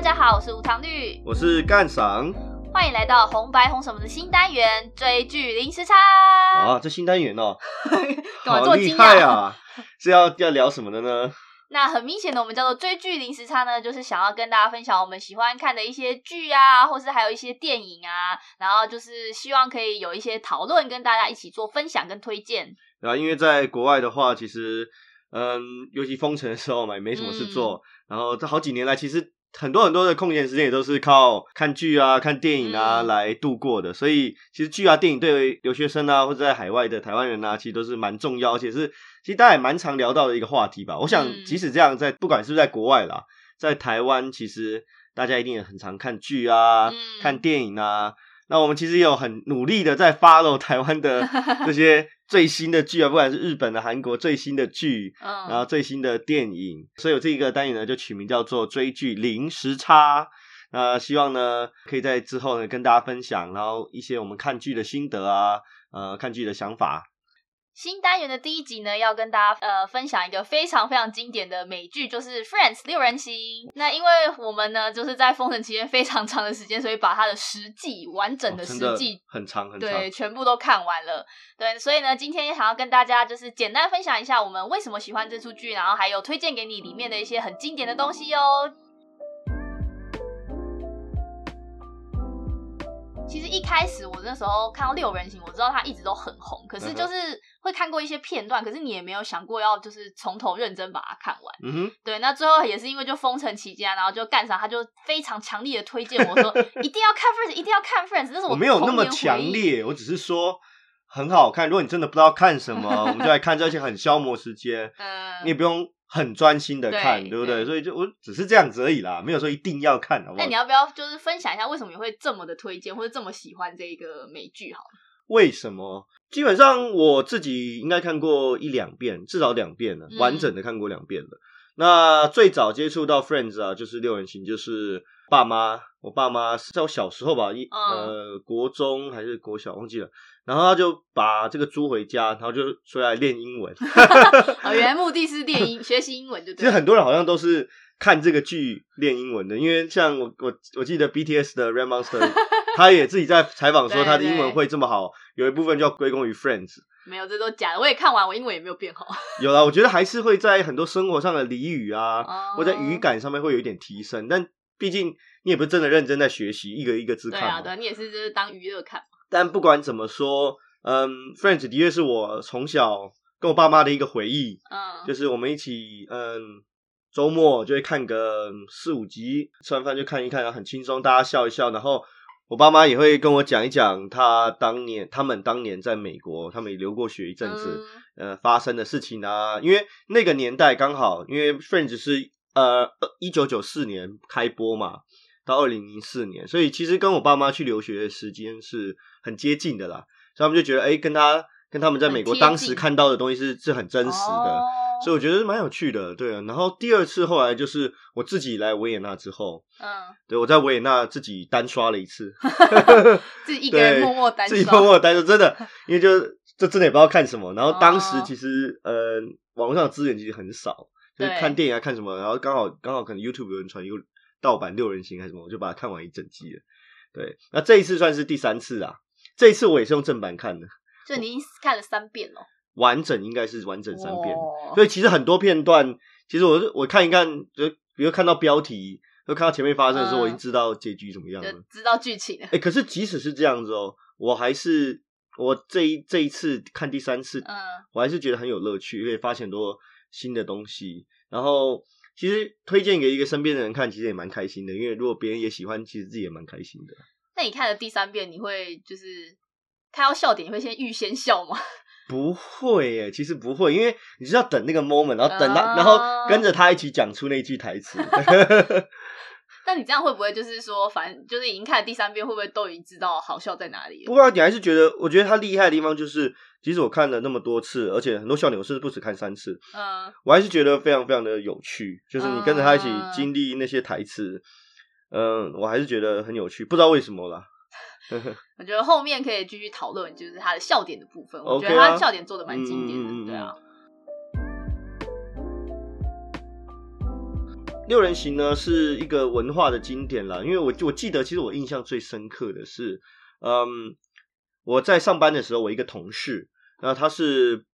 大家好，我是无糖绿，我是干赏。欢迎来到红白红什么的新单元追剧零时差。啊，这新单元哦，干嘛这好厉？害啊！是要要聊什么的呢？那很明显的，我们叫做追剧零时差呢，就是想要跟大家分享我们喜欢看的一些剧啊，或是还有一些电影啊，然后就是希望可以有一些讨论，跟大家一起做分享跟推荐。然后因为在国外的话，其实嗯，尤其封城的时候嘛，也没什么事做。嗯然后这好几年来，其实很多很多的空闲时间也都是靠看剧啊、看电影啊嗯来度过的。所以其实剧啊、电影对留学生啊，或者在海外的台湾人啊，其实都是蛮重要，而且是其实大家也蛮常聊到的一个话题吧。我想嗯即使这样，在不管是不是在国外啦，在台湾，其实大家一定也很常看剧啊、嗯看电影啊。那我们其实也有很努力的在 follow 台湾的 这些最新的剧啊，不管是日本的、韩国最新的剧，然后嗯，最新的电影，所以我这个单元呢就取名叫做追剧零时差。那希望呢可以在之后呢跟大家分享，然后一些我们看剧的心得啊，呃，看剧的想法。新单元的第一集呢，要跟大家呃分享一个非常非常经典的美剧，就是《Friends》六人行。那因为我们呢就是在封城期间非常长的时间，所以把它的十季完整的十季很长很长，对，全部都看完了。对，所以呢，今天也想要跟大家就是简单分享一下我们为什么喜欢这出剧，然后还有推荐给你里面的一些很经典的东西哦。其实一开始我那时候看到六人行，我知道他一直都很红，可是就是会看过一些片段，可是你也没有想过要就是从头认真把它看完。嗯哼，对，那最后也是因为就封城期间啊，然后就干啥，他就非常强烈的推荐我说 一定要看 Friends，一定要看 Friends，这是我没有那么强烈，我只是说很好看。如果你真的不知道看什么，我们就来看这些很消磨时间。嗯，你也不用很专心的看，对对不对？对所以就我只是这样子而已啦，没有说一定要看，好不好那你？要不要就是分享一下为什么你会这么的推荐，或者这么喜欢这一个美剧？好了，为什么？基本上我自己应该看过一两遍，至少两遍了，嗯完整的看过两遍了。那最早接触到 Friends 啊，就是六人行，就是爸妈，我爸妈是在我小时候吧，一、嗯呃国中还是国小忘记了，然后他就把这个租回家，然后就出来练英文。哦，原来目的是练英学习英文，就其实。很多人好像都是看这个剧练英文的，因为像我我我记得 BTS 的 Red Monster，他也自己在采访说他的英文对会这么好，有一部分就要归功于 Friends。没有，这都假的。我也看完，我英文也没有变好。有啦，我觉得还是会在很多生活上的俚语啊，哦或在语感上面会有一点提升，但毕竟你也不是真的认真在学习，一个一个字对啊，看嘛。对啊，你也是就是当娱乐看嘛。但不管怎么说，嗯，Friends 的确是我从小跟我爸妈的一个回忆，嗯，就是我们一起，嗯，周末就会看个四五集，吃完饭就看一看，然后很轻松，大家笑一笑，然后我爸妈也会跟我讲一讲他当年他们当年在美国，他们也留过学一阵子，嗯呃发生的事情啊，因为那个年代刚好，因为 Friends 是呃一九九四年开播嘛，到二零零四年，所以其实跟我爸妈去留学的时间是很接近的啦，所以他们就觉得，哎、跟他跟他们在美国当时看到的东西是是很真实的。哦所以我觉得蛮有趣的，对啊。然后第二次后来就是我自己来维也纳之后，嗯，对我在维也纳自己单刷了一次，自己一个人对默默单自己默默地单刷，真的，因为就这真的也不知道看什么。然后当时哦其实、呃网络上的资源其实很少，就是看电影啊看什么，然后刚好刚好可能 YouTube 有人传一个盗版六人行还是什么，我就把它看完一整季了。对，那这一次算是第三次啊，这一次我也是用正版看的，就你已经看了三遍哦。完整应该是完整三遍。哇所以其实很多片段，其实我是我看一看，就比如看到标题，就看到前面发生的时候，嗯我已经知道结局怎么样了。知道剧情了。哎、可是即使是这样子哦，我还是我这一这一次看第三次，嗯我还是觉得很有乐趣，因为发现很多新的东西。然后其实推荐给一个身边的人看，其实也蛮开心的，因为如果别人也喜欢，其实自己也蛮开心的。那你看了第三遍，你会就是看到笑点，你会先预先笑吗？不会耶，其实不会，因为你是要等那个 moment，然后等他，哦然后跟着他一起讲出那句台词。那你这样会不会就是说，反正就是已经看了第三遍，会不会都已经知道好笑在哪里了？不过你还是觉得，我觉得他厉害的地方就是，即使我看了那么多次，而且很多笑点我甚至不止看三次，嗯，我还是觉得非常非常的有趣。就是你跟着他一起嗯经历那些台词，嗯，我还是觉得很有趣，不知道为什么啦。我觉得后面可以继续讨论，就是他的笑点的部分。我觉得他笑点做的蛮经典的，对啊。六人行呢是一个文化的经典啦，因为我我记得，其实我印象最深刻的是，嗯，我在上班的时候，我一个同事，然后他是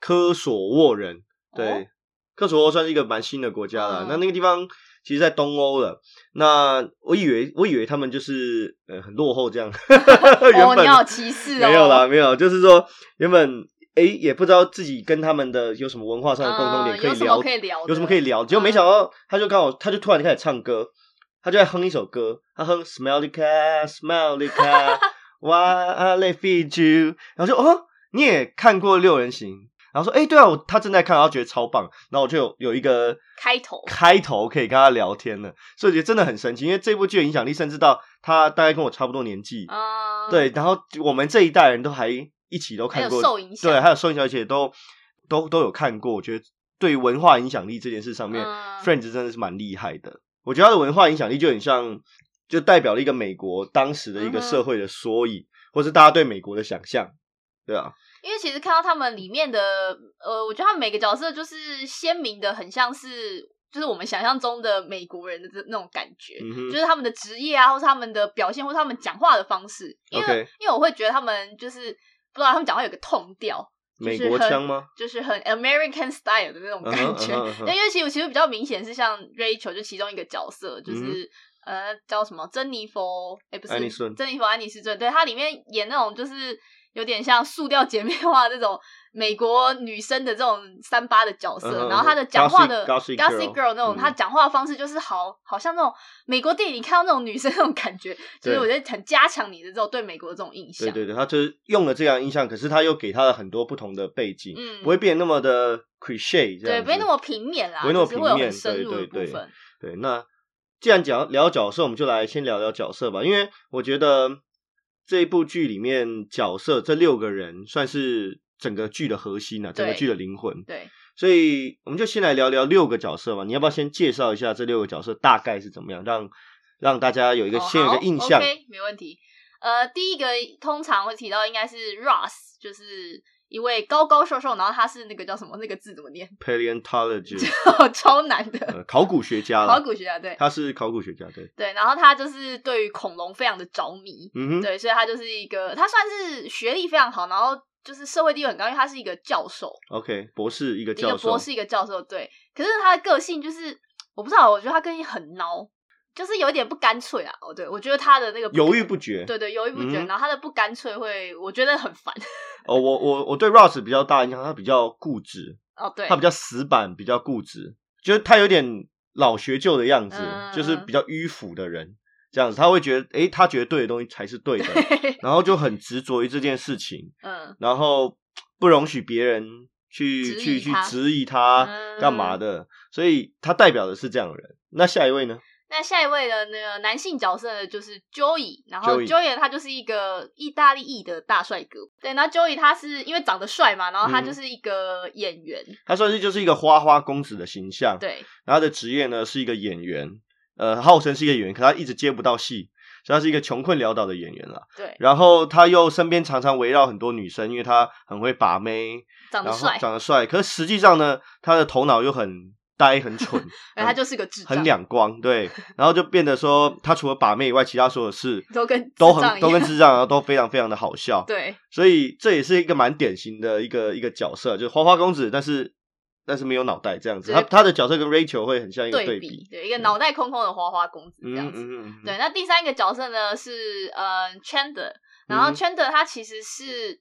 科索沃人，对，哦科索沃算是一个蛮新的国家了。嗯那那个地方其实，在东欧了。那我以为我以为他们就是呃很落后这样，原哦，本你好歧视哦，没有啦，没有，就是说原本诶也不知道自己跟他们的有什么文化上的共同点可以嗯有什聊么可以聊，有什么可以聊？结果没想到，他就刚好，他就突然开始唱歌，他就在哼一首歌，他哼 Smelly Cat, Smelly Cat, Why I feed you，然后就哦，你也看过六人行，然后说，哎、对啊，我他正在看，然后觉得超棒，然后我就有有一个开头。开头可以跟他聊天了，所以我觉得真的很神奇，因为这部剧的影响力，甚至到他大概跟我差不多年纪，嗯，对，然后我们这一代人都还一起都看过，受影响，对，还有受影响，而且都都都有看过。我觉得对于文化影响力这件事上面、嗯。F r i e n d s 真的是蛮厉害的。我觉得它的文化影响力就很像，就代表了一个美国当时的一个社会的缩影，或是大家对美国的想象，对啊，因为其实看到他们里面的，呃，我觉得他们每个角色就是鲜明的，很像是就是我们想象中的美国人的这那种感觉。嗯，就是他们的职业啊，或是他们的表现，或是他们讲话的方式，因为因为我会觉得他们就是不知道他们讲话有个痛调，就是美国很腔吗？就是很 American style 的那种感觉。嗯哼嗯哼嗯哼对，因为其实其实比较明显是像 Rachel 就其中一个角色，就是、嗯呃叫什么珍妮佛，哎、不是珍妮佛安妮斯顿，对，她里面演那种就是有点像塑料姐妹花这种美国女生的这种三八的角色，嗯然后她的讲话的 Gossip- Gossip Girl 那种，嗯她讲话的方式就是好好像那种美国电影里看到那种女生那种感觉，就是对我觉得很加强你的这种对美国的这种印象。对对对，他就是用了这样印象，可是她又给她了很多不同的背景，嗯不会变那么的 cliche 这对，不会那么平面啦，不会那么平面很深入的对对对部分。对，那既然讲聊角色，我们就来先聊聊角色吧，因为我觉得这一部剧里面角色这六个人算是整个剧的核心啊，整个对剧的灵魂。对，所以我们就先来聊聊六个角色吧。你要不要先介绍一下这六个角色大概是怎么样，让让大家有一个、哦先有一好个印象？OK，没问题。呃，第一个通常会提到应该是 Ross，就是一位高高瘦瘦，然后他是那个叫什么？那个字怎么念？Paleontologist，超难的，呃，考古学家，考古学家对他是考古学家，对，对，然后他就是对于恐龙非常的着迷，嗯哼，对，所以他就是一个他算是学历非常好，然后就是社会地位很高，因为他是一个教授，，OK，博士一个教授，个博士，一个教授，对。可是他的个性就是我不知道，我觉得他个性很孬，就是有点不干脆啊。哦，对，我觉得他的那个犹豫不决。对对，犹豫不决，嗯然后他的不干脆会，我觉得很烦。哦，我我我对 Ross 比较大印象，他比较固执，哦，对，他比较死板，比较固执，就是他有点老学究的样子，嗯就是比较迂腐的人，这样子，他会觉得，诶，他觉得对的东西才是对的，然后就很执着于这件事情，嗯，然后不容许别人去去去质疑他嗯干嘛的，所以他代表的是这样的人。那下一位呢？那下一位的那个男性角色呢，就是 Joey，然后 Joey 他就是一个意大利裔的大帅哥。对，然后 Joey 他是因为长得帅嘛，然后他嗯就是一个演员。他算是就是一个花花公子的形象，对，然后他的职业呢是一个演员，呃，号称是一个演员，可他一直接不到戏，所以他是一个穷困潦倒的演员了。对，然后他又身边常常围绕很多女生，因为他很会把妹，长得帅，长得帅，可是实际上呢，他的头脑又很呆、很蠢，哎，他就是个智障，很两光，对，然后就变得说，他除了把妹以外，其他所有事都跟都很都跟智障，然后都非常非常的好笑，对。所以这也是一个蛮典型的一个一个角色，就是花花公子，但是但是没有脑袋这样子，他他的角色跟 Rachel 会很像一个对比，对，一个脑袋空空的花花公子这样嗯子。嗯嗯，对，那第三个角色呢是呃 Chandler，然后嗯 Chandler 他其实是，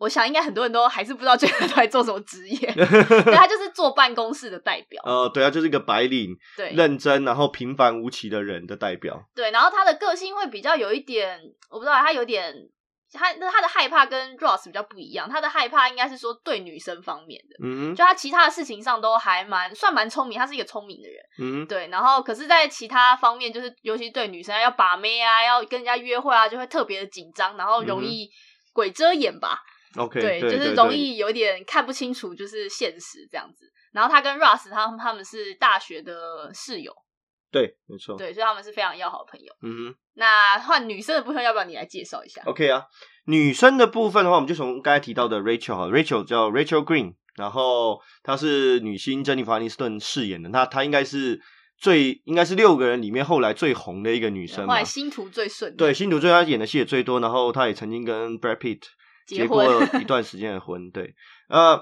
我想应该很多人都还是不知道 Chandler 到底做什么职业，对他就是坐办公室的代表，呃，对啊，就是一个白领、对。认真然后平凡无奇的人的代表，对，然后他的个性会比较有一点，我不知道他有点。他那他的害怕跟 Ross 比较不一样，他的害怕应该是说对女生方面的，嗯就他其他的事情上都还蛮算蛮聪明，他是一个聪明的人，嗯对，然后可是，在其他方面，就是尤其对女生要把妹啊，要跟人家约会啊，就会特别的紧张，然后容易鬼遮眼吧。，OK，对，就是容易有点看不清楚，就是现实这样子。然后他跟 Russ 他们他们是大学的室友，对，没错，对，所以他们是非常要好的朋友。嗯哼。那换女生的部分，要不要你来介绍一下？OK 啊，女生的部分的话，我们就从刚才提到的 Rachel 哈，Rachel 叫 Rachel Green，然后她是女星珍妮弗·安妮斯顿饰演的，那她应该是最应该是六个人里面后来最红的一个女生嘛后来。星途最顺，对，，星途最她演的戏也最多，然后她也曾经跟 Brad Pitt 结结过一段时间的婚。对，呃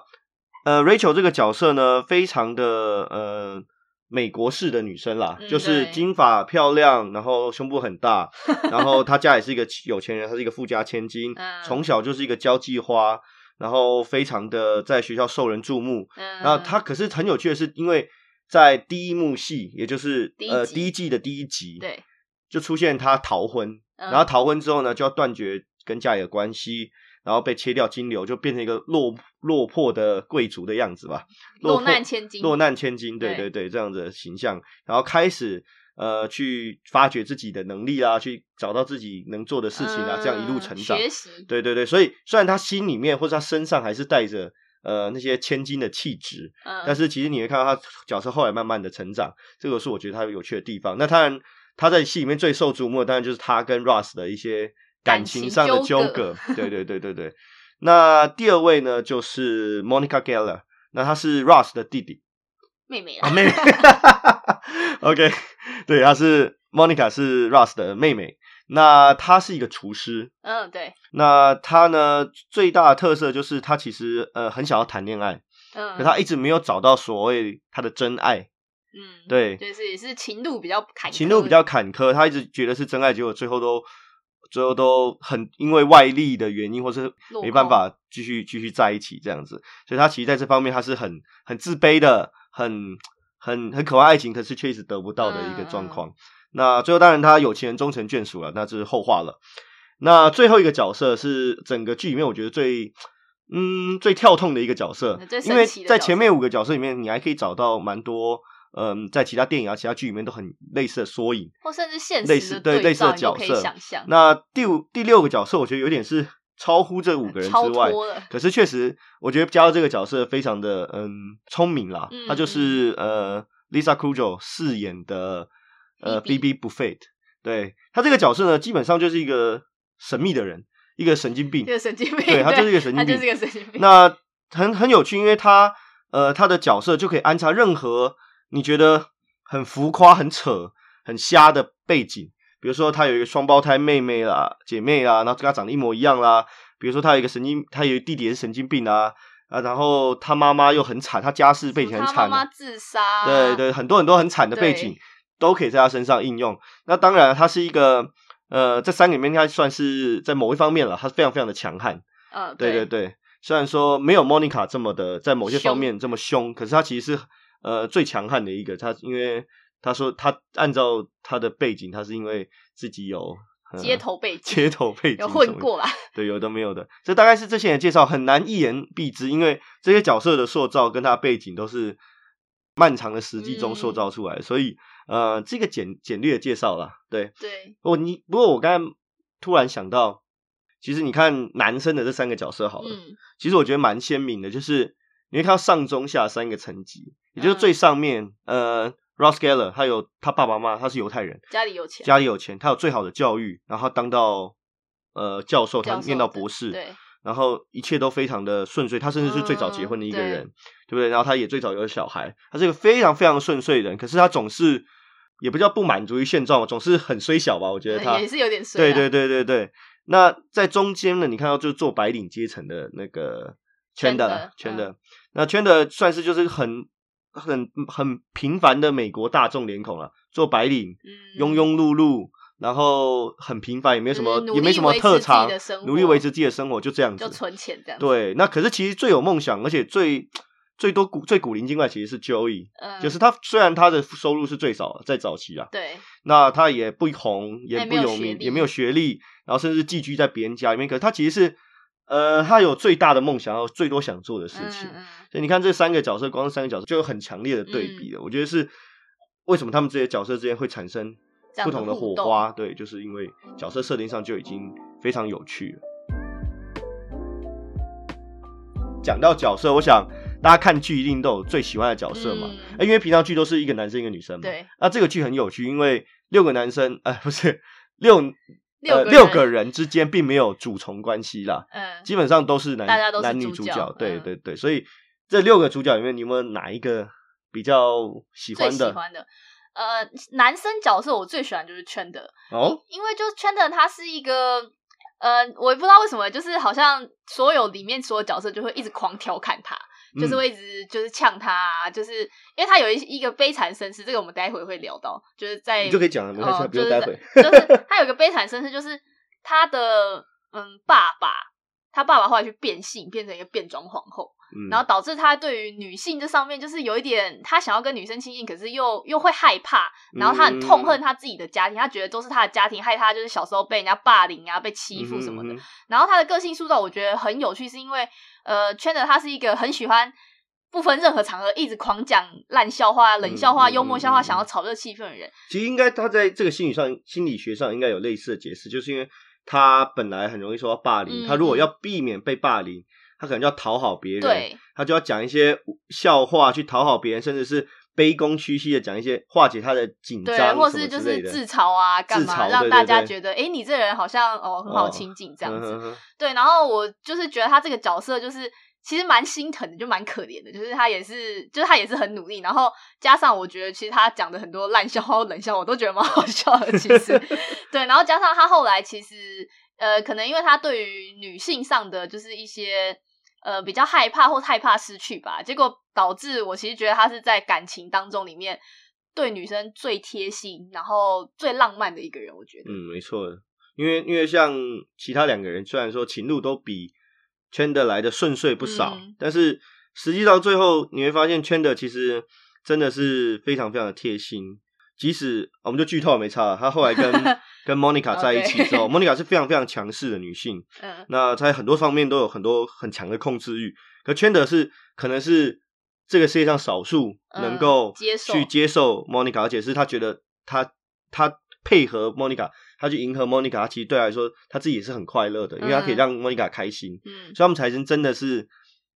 呃，Rachel 这个角色呢，非常的呃美国式的女生啦，嗯就是金发漂亮，然后胸部很大，然后她家也是一个有钱人，她是一个富家千金，嗯从小就是一个交际花，然后非常的在学校受人注目。嗯，然后她可是很有趣的是，因为在第一幕戏，也就是呃第一季的第一集，对，就出现她逃婚，嗯然后逃婚之后呢，就要断绝跟家里的关系，然后被切掉金流，就变成一个落落魄的贵族的样子吧，落魄难千金落难千金，对对对对，这样子的形象，然后开始呃去发掘自己的能力啊，去找到自己能做的事情啊，这样一路嗯成长，学习，对对对，所以虽然他心里面或者他身上还是带着呃那些千金的气质，嗯，但是其实你会看到他角色后来慢慢的成长，这个是我觉得他有趣的地方。那当然，他在戏里面最受瞩目的，当然就是他跟 Ross 的一些感情上的纠纠葛。对对对对对。那第二位呢，就是 Monica Geller，那她是 Ross 的弟弟妹妹啊，啦，妹妹。OK，对，他是 Monica 是 Ross 的妹妹。那她是一个厨师，嗯，对，那她呢最大的特色就是她其实呃很想要谈恋爱，嗯，可她一直没有找到所谓她的真爱。嗯，对就是也是情路比较坎坷，情路比较坎坷，他一直觉得是真爱，结果最后都最后都很因为外力的原因，或是没办法继续继续在一起这样子，所以他其实在这方面他是很很自卑的，很很很渴望爱情，可是却一直得不到的一个状嗯况。那最后当然他有情人终成眷属了，那这是后话了。那最后一个角色是整个剧里面我觉得最嗯最跳痛的一个角色最，因为在前面五个角色里面，你还可以找到蛮多。嗯，在其他电影啊、其他剧里面都很类似的缩影。或甚至现类实类似对类似的角色想，那第五、第六个角色，我觉得有点是超乎这五个人之外，可是确实，我觉得加入这个角色非常的嗯聪明啦。嗯他就是呃 Lisa Kudrow 饰演的呃 Phoebe Buffett，对他这个角色呢，基本上就是一个神秘的人，一个神经病一。个神经病，对他就是一个神经病他就是一个神经病，那很很有趣，因为他呃他的角色就可以安插任何你觉得很浮夸、很扯、很瞎的背景，比如说他有一个双胞胎妹妹啦、姐妹啦，然后跟他长得一模一样啦，比如说他有一个神经，他有弟弟也是神经病啊，啊，然后他妈妈又很惨，他家世背景很他惨啊、妈妈自杀，对对，很多很多很惨的背景都可以在他身上应用。那当然，他是一个呃，在三个里面应该算是在某一方面了，他非常非常的强悍。嗯，对对对，对，虽然说没有 Monica 这么的在某些方面这么凶，可是他其实是呃最强悍的一个。他因为他说他按照他的背景，他是因为自己有、呃街头背景街头背景有混过啦，对，有的没有的，这大概是这些人介绍，很难一言蔽之，因为这些角色的塑造跟他的背景都是漫长的实际中塑嗯造出来的，所以呃，这个简简略的介绍啦，对。对，哦，你不过我刚才突然想到，其实你看男生的这三个角色好了，嗯，其实我觉得蛮鲜明的，就是你会看到上中下三个层级，也就是嗯最上面，呃，Ross Geller 他有他爸爸妈妈，他是犹太人，家里有钱，家里有钱，他有最好的教育，然后他当到呃教授，他念到博士，对，然后一切都非常的顺遂，他甚至是最早结婚的一个嗯人，对不对？然后他也最早有小孩，他是一个非常非常顺遂的人，可是他总是也不叫不满足于现状，总是很虽小吧？我觉得他 也是有点衰啦对对对对对。那在中间呢，你看到就是做白领阶层的那个圈的圈的圈的，那圈的算是就是很很很平凡的美国大众脸孔了，做白领，嗯庸庸碌碌，然后很平凡，也没什么也没什么特长，努力维持自己的生活，就这样子就。存钱这样，，对，那可是其实最有梦想，而且最最多古最古灵精怪，其实是 Joey，、嗯，就是他虽然他的收入是最少，在早期啊，对，那他也不红，也不有名，也没有学历，然后甚至寄居在别人家里面。可是他其实是，呃，他有最大的梦想，还有最多想做的事情。所以你看这三个角色，光是三个角色就有很强烈的对比了。我觉得是为什么他们这些角色之间会产生不同的火花？对，就是因为角色设定上就已经非常有趣了。讲到角色，我想大家看剧一定都有最喜欢的角色嘛。因为平常剧都是一个男生一个女生嘛。对。那这个剧很有趣，因为六个男生，呃，不是六六六个人之间并没有主从关系啦，嗯，基本上都是男大家都是男女主角。对嗯对对，所以这六个主角里面，你有没有哪一个比较喜欢的？喜欢的，呃，男生角色我最喜欢就是圈的，哦，因为就是圈的他是一个，呃，我也不知道为什么，就是好像所有里面所有角色就会一直狂调侃他，就是嗯会一直就是呛他、啊，就是因为他有一一个悲惨身世，这个我们待会会聊到，就是在你就可以讲了，没关系，哦就是不用待会。就是 他有一个悲惨身世，就是他的嗯爸爸，他爸爸后来去变性，变成一个变装皇后，嗯，然后导致他对于女性这上面就是有一点，他想要跟女生亲近，可是又又会害怕，然后他很痛恨他自己的家庭，他觉得都是他的家庭害他，就是小时候被人家霸凌啊，被欺负什么的。然后他的个性塑造，我觉得很有趣，是因为呃，圈的他是一个很喜欢不分任何场合一直狂讲烂笑话、冷笑话、嗯嗯幽默笑话，想要炒热气氛的人。其实应该他在这个心理上、心理学上应该有类似的解释，就是因为他本来很容易受到霸凌，嗯他如果嗯。要避免被霸凌，他可能就要讨好别人，对，他就要讲一些笑话去讨好别人，甚至是卑躬屈膝的讲一些化解他的紧，张对或是就。是自嘲啊，干嘛让大家觉得，哎，你这人好像哦很好哦亲近这样子。对，然后我就是觉得他这个角色就是其实蛮心疼的，就蛮可怜的，就是他也是，就是他也是很努力，然后加上我觉得其实他讲的很多烂笑话、冷笑话，我都觉得蛮好笑的。其实，对，然后加上他后来其实呃，可能因为他对于女性上的就是一些呃比较害怕或害怕失去吧，结果导致我其实觉得他是在感情当中里面。对女生最贴心，然后最浪漫的一个人，我觉得。嗯，没错的，因为因为像其他两个人，虽然说情路都比圈的来的顺遂不少，嗯但是实际到最后你会发现，圈的其实真的是非常非常的贴心。即使我们就剧透也没差了，他后来跟 跟 Monica 在一起之后，Monica 是非常非常强势的女性，嗯。那在很多方面都有很多很强的控制欲。可圈的是可能是这个世界上少数嗯能够去接受 Monica，而且是他觉得他他配合 Monica，他去迎合 Monica，他其实对他来说他自己也是很快乐的，因为他可以嗯让。Monica 开心，嗯。所以他们才是真的是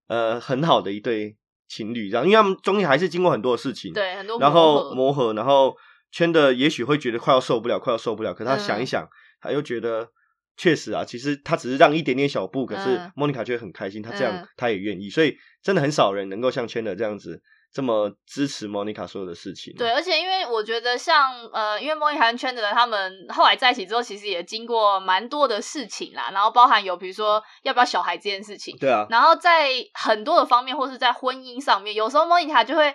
呃很好的一对情侣，这样，因为他们中间还是经过很多事情，对，很多然后磨合，然后圈的也许会觉得快要受不了，快要受不了，可是他想一嗯想，他又觉得确实啊，其实他只是让一点点小步，可是嗯莫妮卡却很开心，他这样嗯他也愿意，所以真的很少人能够像圈的这样子这么支持莫妮卡所有的事情。对，而且因为我觉得像呃，因为莫妮卡跟圈的他们后来在一起之后，其实也经过蛮多的事情啦，然后包含有比如说要不要小孩这件事情，对啊，然后在很多的方面，或是在婚姻上面，有时候莫妮卡就会。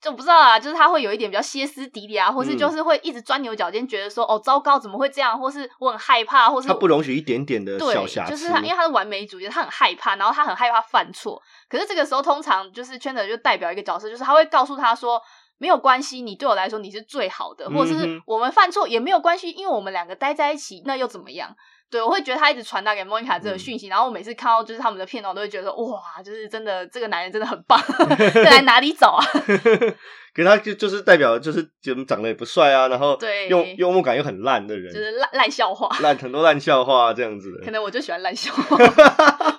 就不知道啊，就是他会有一点比较歇斯底里啊，或是嗯就是会一直钻牛角尖，觉得说哦糟糕，怎么会这样，或是我很害怕，或是他不容许一点点的对，小瑕疵，就是他，因为他是完美主义，他很害怕，然后他很害怕犯错。可是这个时候，通常就是圈的就代表一个角色，就是他会告诉他说。没有关系，你对我来说你是最好的，或者是我们犯错也没有关系，因为我们两个待在一起，那又怎么样？对我会觉得他一直传达给莫妮卡这个嗯讯息，然后我每次看到就是他们的片段，我都会觉得哇，就是真的这个男人真的很棒，这来哪里找啊？可是他就就是代表就是就长得也不帅啊，然后对幽幽默感又很烂的人，就是烂烂笑话，烂很多烂笑话这样子的。可能我就喜欢烂笑话，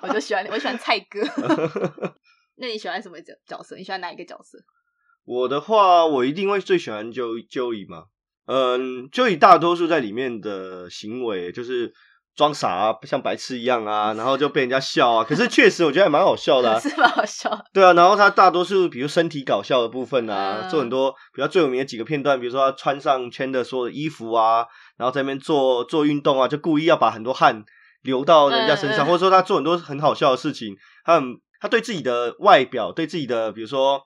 我就喜欢我喜欢蔡哥。那你喜欢什么角角色？你喜欢哪一个角色？我的话，我一定会最喜欢 Joey Joey 嘛。嗯，Joey 大多数在里面的行为就是装傻啊，像白痴一样啊，然后就被人家笑啊。可是确实我觉得还蛮好笑的、啊，是蛮好笑。对啊。然后他大多数比如身体搞笑的部分啊，嗯做很多比较最有名的几个片段，比如说他穿上圈的所有的衣服啊，然后在那边做做运动啊，就故意要把很多汗流到人家身上，嗯嗯或者说他做很多很好笑的事情，他很他对自己的外表，对自己的比如说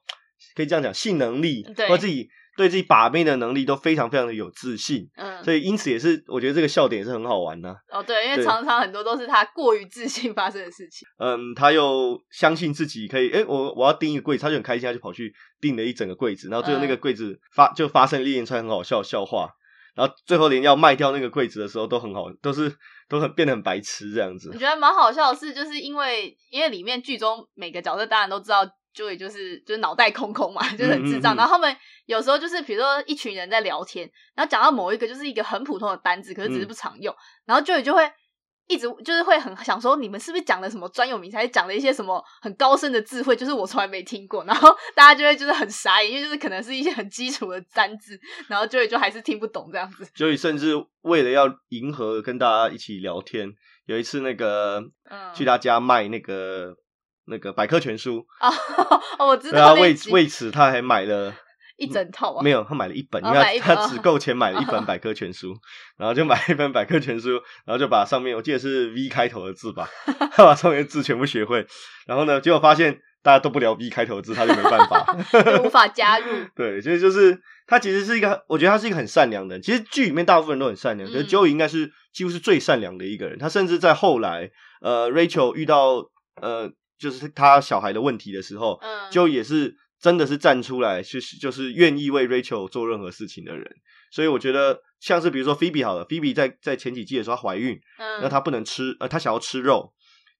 可以这样讲性能力，对或自己对自己把妹的能力都非常非常的有自信，嗯，所以因此也是我觉得这个笑点也是很好玩的、哦对，因为常常很多都是他过于自信发生的事情。嗯，他又相信自己可以，诶、我我要订一个柜子，他就很开心，他就跑去订了一整个柜子，然后最后那个嗯柜子发就发生一连串很好笑的笑话，然后最后连要卖掉那个柜子的时候都很好，都是都很变得很白痴这样子我。觉得蛮好笑的是，就是因为因为里面剧中每个角色当然都知道。Joey 就是就是脑袋空空嘛，就是很智障。嗯嗯嗯然后他们有时候就是比如说一群人在聊天，然后讲到某一个就是一个很普通的单字，可是只是嗯不常用，然后 Joey 就会一直就是会很想说，你们是不是讲了什么专有名词，还是讲了一些什么很高深的智慧，就是我从来没听过。然后大家就会就是很傻眼，因为就是可能是一些很基础的单字，然后 Joey 就还是听不懂这样子。所以甚至为了要迎合跟大家一起聊天，有一次那个嗯，去他家卖那个那个百科全书，哦 哦，我知道那集为此他还买了 一整套啊？没有，他买了一本，因他他只够钱买了一本百科全书，然后就买一本百科全书，然后就把上面我记得是 V 开头的字吧，他把上面的字全部学会，然后呢，结果发现大家都不聊 V 开头的字，他就没办法。就无法加入。对，所以就是他其实是一个，我觉得他是一个很善良的人。其实剧里面大部分人都很善良，可是嗯 Joey 应该是几乎是最善良的一个人。他甚至在后来，呃，Rachel 遇到呃，就是他小孩的问题的时候，嗯，Joey 也是真的是站出来，就是就是愿意为 Rachel 做任何事情的人。所以我觉得像是比如说 Phoebe 好了，Phoebe 在在前几季的时候她怀孕，嗯，那她不能吃，呃，她想要吃肉，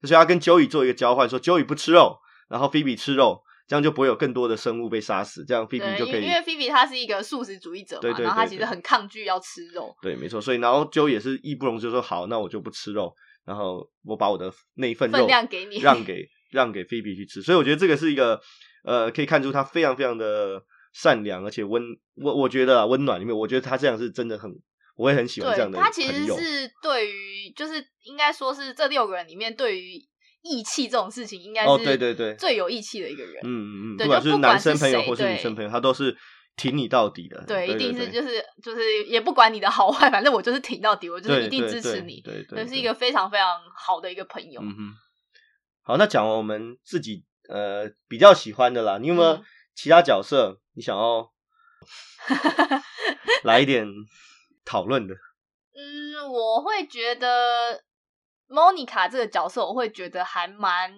所以她跟 Joey 做一个交换，说 Joey 不吃肉，然后 Phoebe 吃肉，这样就不会有更多的生物被杀死，这样 Phoebe，就可以因为因为菲比她是一个素食主义者嘛，对对然后她其实很抗拒要吃肉。对，没错。所以然后 Joey 也是义不容辞，说好，那我就不吃肉，然后我把我的那一份肉分量给你让给让给 Phoebe 去吃。所以我觉得这个是一个呃，可以看出他非常非常的善良，而且温我我觉得啊，温暖里面，我觉得他这样是真的很，我也很喜欢这样对，的他其。实是对于，就是应该说是这六个人里面，对于义气这种事情，应该哦是对对对最有义气的一个人。嗯嗯嗯，对不管就是男生朋友或是女生朋友，他都是挺你到底的。对，对，一定是就是就是也不管你的好坏，反正我就是挺到底，我就是一定支持你，对对，对是一个非常非常好的一个朋友。嗯哼，好，那讲完我们自己呃比较喜欢的啦，你有没有嗯。其他角色你想要 来一点讨论的？嗯，我会觉得 Monica 这个角色，我会觉得还蛮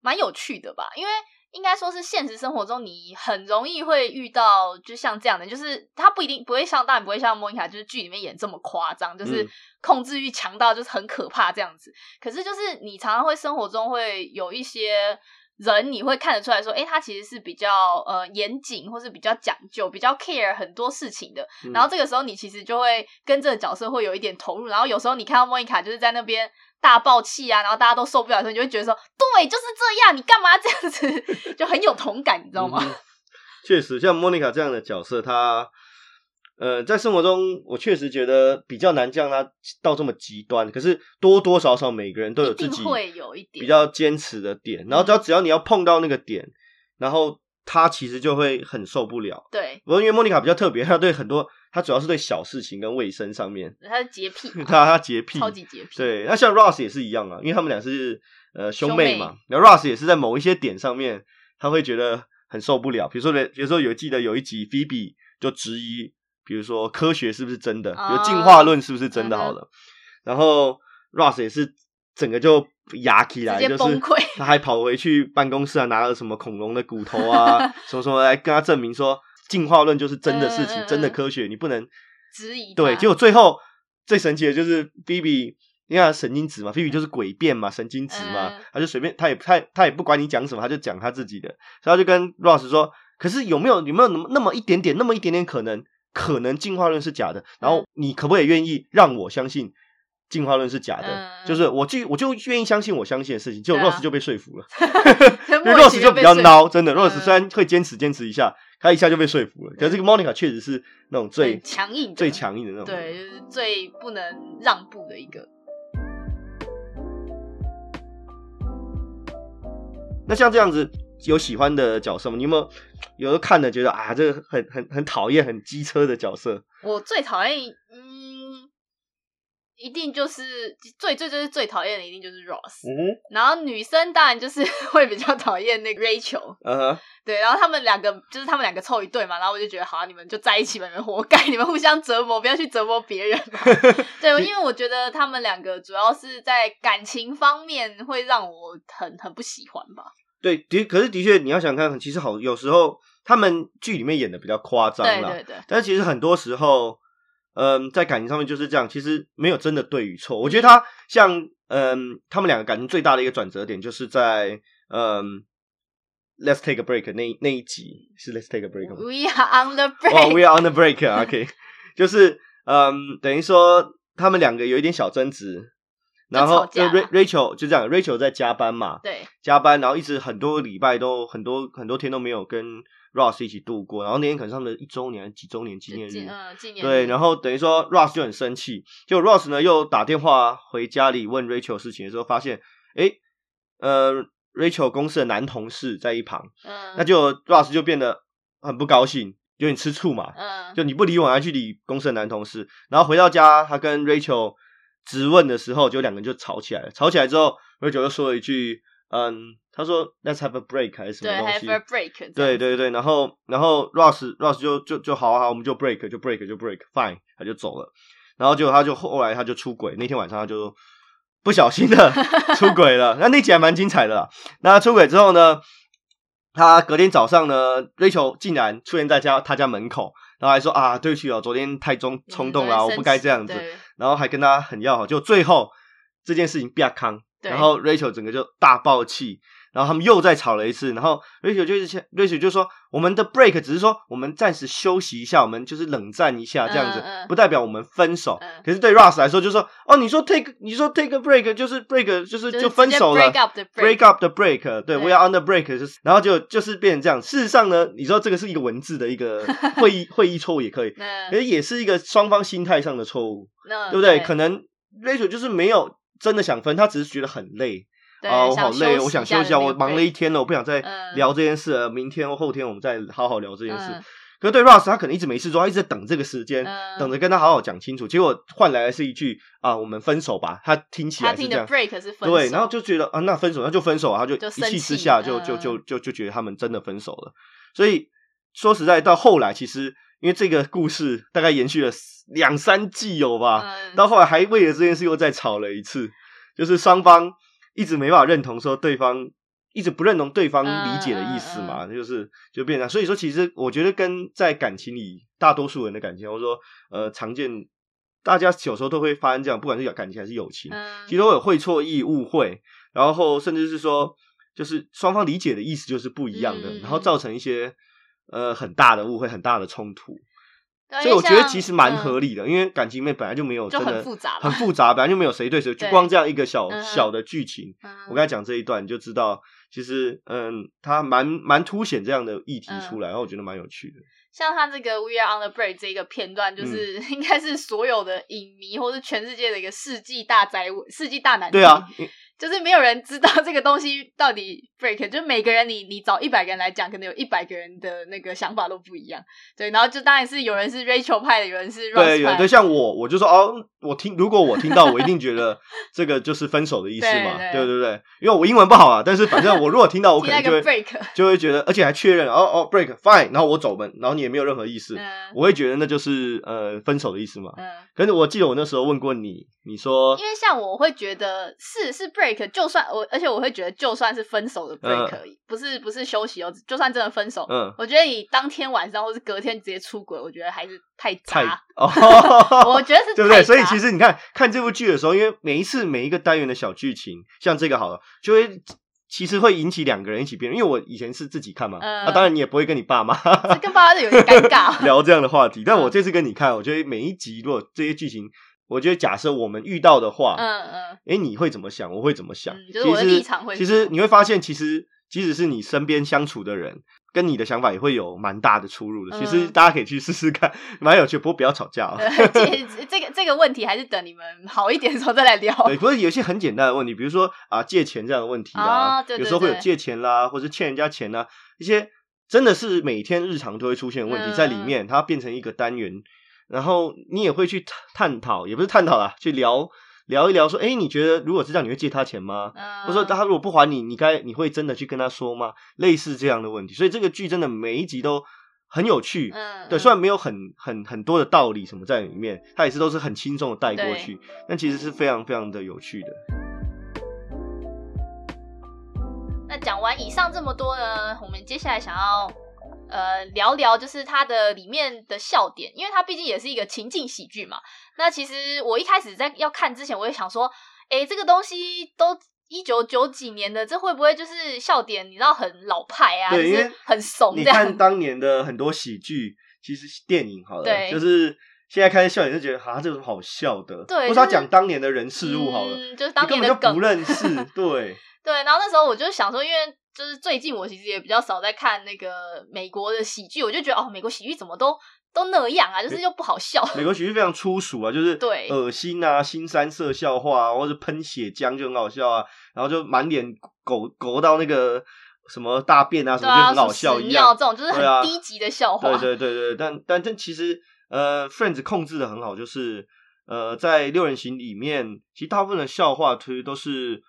蛮有趣的吧，因为应该说是现实生活中你很容易会遇到，就像这样的，就是他不一定不会像，当然不会像 Monica 就是剧里面演这么夸张，就是嗯控制欲强到就是很可怕这样子。可是就是你常常会生活中会有一些。人你会看得出来说，哎，他其实是比较呃严谨，或是比较讲究、比较 care 很多事情的。嗯然后这个时候你其实就会跟这个角色会有一点投入，然后有时候你看到莫妮卡就是在那边大爆气啊，然后大家都受不了的时候，你就会觉得说，对，就是这样，你干嘛这样子，就很有同感，你知道吗？确实，像莫妮卡这样的角色，她呃在生活中，我确实觉得比较难将她到这么极端。可是多多少少每个人都有自己会有一点比较坚持的点，然后只要只要你要碰到那个点，然后她其实就会很受不了。对，不过因为莫妮卡比较特别，她对很多，她主要是对小事情跟卫生上面，他是洁癖 嘛，她她洁 癖，超级洁癖，对，那像 Ross 也是一样啊，因为他们俩是呃兄妹嘛兄。然后 Ross 也是在某一些点上面，他会觉得很受不了。比如说，比如说有记得有一集 Phoebe 就质疑，比如说科学是不是真的，比如啊进化论是不是真的好了。然后 Ross 也是整个就压起来，就是他还跑回去办公室啊，拿了什么恐龙的骨头啊，什么什么来跟他证明说进化论就是真的事情，真的科学，你不能质疑对，结果最后最神奇的就是菲比，因为他神经质嘛，菲比就是诡辩嘛，神经质嘛，嗯。他就随便，他也他也他也不管你讲什么，他就讲他自己的，所以他就跟 Ross 说，可是有没有有没有那么那么一点点，那么一点点可能，可能进化论是假的，然后你可不可以愿意让我相信？进化论是假的，嗯就是我就我就愿意相信我相信的事情，结果对啊。Ross 就被说服了，因因为 Rose 就比较孬，真的嗯，Ross 虽然会坚持坚持一下，他一下就被说服了，可是这个 Monica 确实是那种最强硬的。最强硬的那种，对，就是最不能让步的一个。那像这样子有喜欢的角色吗？你有没有有的看的觉得啊，这个很很很讨厌、很机车的角色？我最讨厌，嗯，一定就是最最最最讨厌的，一定就是 Ross。嗯然后女生当然就是 会比较讨厌那个 Rachel，嗯哼，对，然后他们两个就是他们两个凑一对嘛，然后我就觉得好、啊，你们就在一起吧，你们活该，你们互相折磨，不要去折磨别人嘛。对，因为我觉得他们两个主要是在感情方面会让我很很不喜欢吧。对，的可是的确你要想看，其实好有时候他们剧里面演的比较夸张啦，对对对，但是其实很多时候，嗯，在感情上面就是这样，其实没有真的对与错。我觉得他像嗯，他们两个感情最大的一个转折点，就是在嗯，Let's take a break 那那一集是 Let's take a break 吗？We are on the 哦、break，w e are on the break 啊，OK，就是嗯，等于说他们两个有一点小争执，然后就 Rachel 就这样，Rachel 在加班嘛，对，加班，然后一直很多礼拜都很多很多天都没有跟 Ross 一起度过，然后那天可能是他们的一周年、几周年纪念日，纪嗯纪念对，然后等于说 Ross 就很生气，结果 Ross 呢又打电话回家里问 Rachel 事情的时候，发现，诶，呃，Rachel 公司的男同事在一旁，嗯，那就 Ross 就变得很不高兴，有点吃醋嘛，嗯，就你不理我，还去理公司的男同事。然后回到家，他跟 Rachel 质问的时候，就两个人就吵起来了。吵起来之后，Rachel 又说了一句：“嗯，他说 Let's have a break 还是什么东西，have a break，对对对，然后然后 Ross Ross 就就就好啊好，我们就 break 就 break 就 break fine，他就走了。然后就他就后来他就出轨，那天晚上他就不小心的出轨了。那那集还蛮精彩的啦。那出轨之后呢，他隔天早上呢，Rachel 竟然出现在家他家门口，然后还说啊，对不起哦，昨天太冲冲动了，嗯我不该这样子。然后还跟他很要好，就最后这件事情变康，对然后 Rachel 整个就大爆气，然后他们又再吵了一次，然后 Rachel 就是 Rachel 就说我们的 break 只是说我们暂时休息一下，我们就是冷战一下这样子，嗯嗯不代表我们分手。嗯可是对 Ross 来说，就说哦，你说 take 你说 take a break 就是 break 就是就分手了 break up 的 break up the break，对对，we are on the break，就是然后就就是变成这样。事实上呢，你说这个是一个文字的一个 会议会议错误也可以，可是也是一个双方心态上的错误。那对不对？可能 Rachel 就是没有真的想分，他只是觉得很累啊，我好累，我想息一下休息啊，我忙了一天了，我不想再嗯聊这件事了。明天或后天我们再好好聊这件事。嗯可是对 Ross，他可能一直没事做，他一直在等这个时间，嗯等着跟他好好讲清楚。结果换来的是一句啊，我们分手吧。他听起来是这样。break 是分手，对，然后就觉得啊，那分手那就分手啊，他就就一气之下就嗯就就就就觉得他们真的分手了。所以说实在，到后来其实因为这个故事大概延续了两三季有吧，嗯到后来还为了这件事又再吵了一次，就是双方一直没办法认同说对方。一直不认同对方理解的意思嘛，就是就变成。所以说，其实我觉得跟在感情里，大多数人的感情，或者说呃常见，大家有时候都会发生这样，不管是感情还是友情，嗯其实都有会错意、误会，然后甚至是说，就是双方理解的意思就是不一样的，嗯然后造成一些呃很大的误会、很大的冲突。所以我觉得其实蛮嗯合理的，因为感情里面本来就没有就真的很复杂很复杂，本来就没有谁对谁，就光这样一个小嗯小的剧情，嗯我刚才讲这一段你就知道，其实嗯，它蛮蛮凸显这样的议题嗯出来，然后我觉得蛮有趣的。像他这个 We Are on the Break 这一个片段，就是、嗯 应该是所有的影迷或是全世界的一个世纪大灾问、世纪大难题。对啊，因就是没有人知道这个东西到底 break，就每个人你你找一百个人来讲，可能有一百个人的那个想法都不一样。对，然后就当然是有人是 Rachel 派的，有人是对，有派的对，像我，我就说哦，我听，如果我听到，我一定觉得这个就是分手的意思嘛，对对对对对，因为我英文不好啊，但是反正我如果听到，我可能就会 break，就会觉得，而且还确认，哦哦，break fine，然后我走门，然后你也没有任何意思，嗯我会觉得那就是呃分手的意思嘛。嗯，可是我记得我那时候问过你，你说因为像我会觉得是是 break，就算我，而且我会觉得就算是分手的 break 嗯，不是不是休息哦，就算真的分手，嗯我觉得你当天晚上或是隔天直接出轨，我觉得还是太太渣，哦，我觉得是 对不对？所以其实你看看这部剧的时候，因为每一次每一个单元的小剧情，像这个好了，就会其实会引起两个人一起辩论。因为我以前是自己看嘛，嗯那、当然你也不会跟你爸妈跟爸妈是有点尴尬。聊这样的话题。但嗯我这次跟你看，我觉得每一集如果这些剧情，我觉得假设我们遇到的话，嗯嗯，诶，你会怎么想？我会怎么想？嗯就是我的其实立场会其实你会发现，其实即使是你身边相处的人。跟你的想法也会有蛮大的出入的。其实嗯大家可以去试试看，蛮有趣。不过不要吵架哦。呃这这个这个问题还是等你们好一点的时候再来聊。对，不是有些很简单的问题，比如说啊借钱这样的问题啊，哦对对有时候会有借钱啦，或者欠人家钱啦，一些真的是每天日常都会出现的问题，嗯在里面它变成一个单元，然后你也会去探探讨，也不是探讨啦，去聊聊一聊，说，哎，你觉得如果是这样，你会借他钱吗？嗯，或者说他如果不还你，你该你会真的去跟他说吗？类似这样的问题，所以这个剧真的每一集都很有趣。嗯，对，嗯虽然没有很很很多的道理什么在里面，他也是都是很轻松的带过去，但其实是非常非常的有趣的。那讲完以上这么多呢，我们接下来想要呃聊聊，就是它的里面的笑点，因为它毕竟也是一个情境喜剧嘛。那其实我一开始在要看之前，我也想说，诶，这个东西都一九九几年的，这会不会就是笑点？你知道很老派啊，就是对因为很怂你看。当年的很多喜剧，其实电影好了，对就是现在看笑点就觉得啊，这有什么好笑的？对或者他就是讲当年的人事物好了，嗯，就是当年的梗本就不认识，对。对，然后那时候我就想说，因为就是最近我其实也比较少在看那个美国的喜剧，我就觉得哦，美国喜剧怎么都都那样啊，就是又不好笑。美国喜剧非常粗俗啊，就是对恶心啊、新三色笑话啊，或者喷血浆就很好笑啊，然后就满脸狗狗到那个什么大便啊什么就很好笑一样。这种就是很低级的笑话。对对对对，但但这其实呃，Friends 控制的很好，就是呃，在六人行里面，其实大部分的笑话其实都是不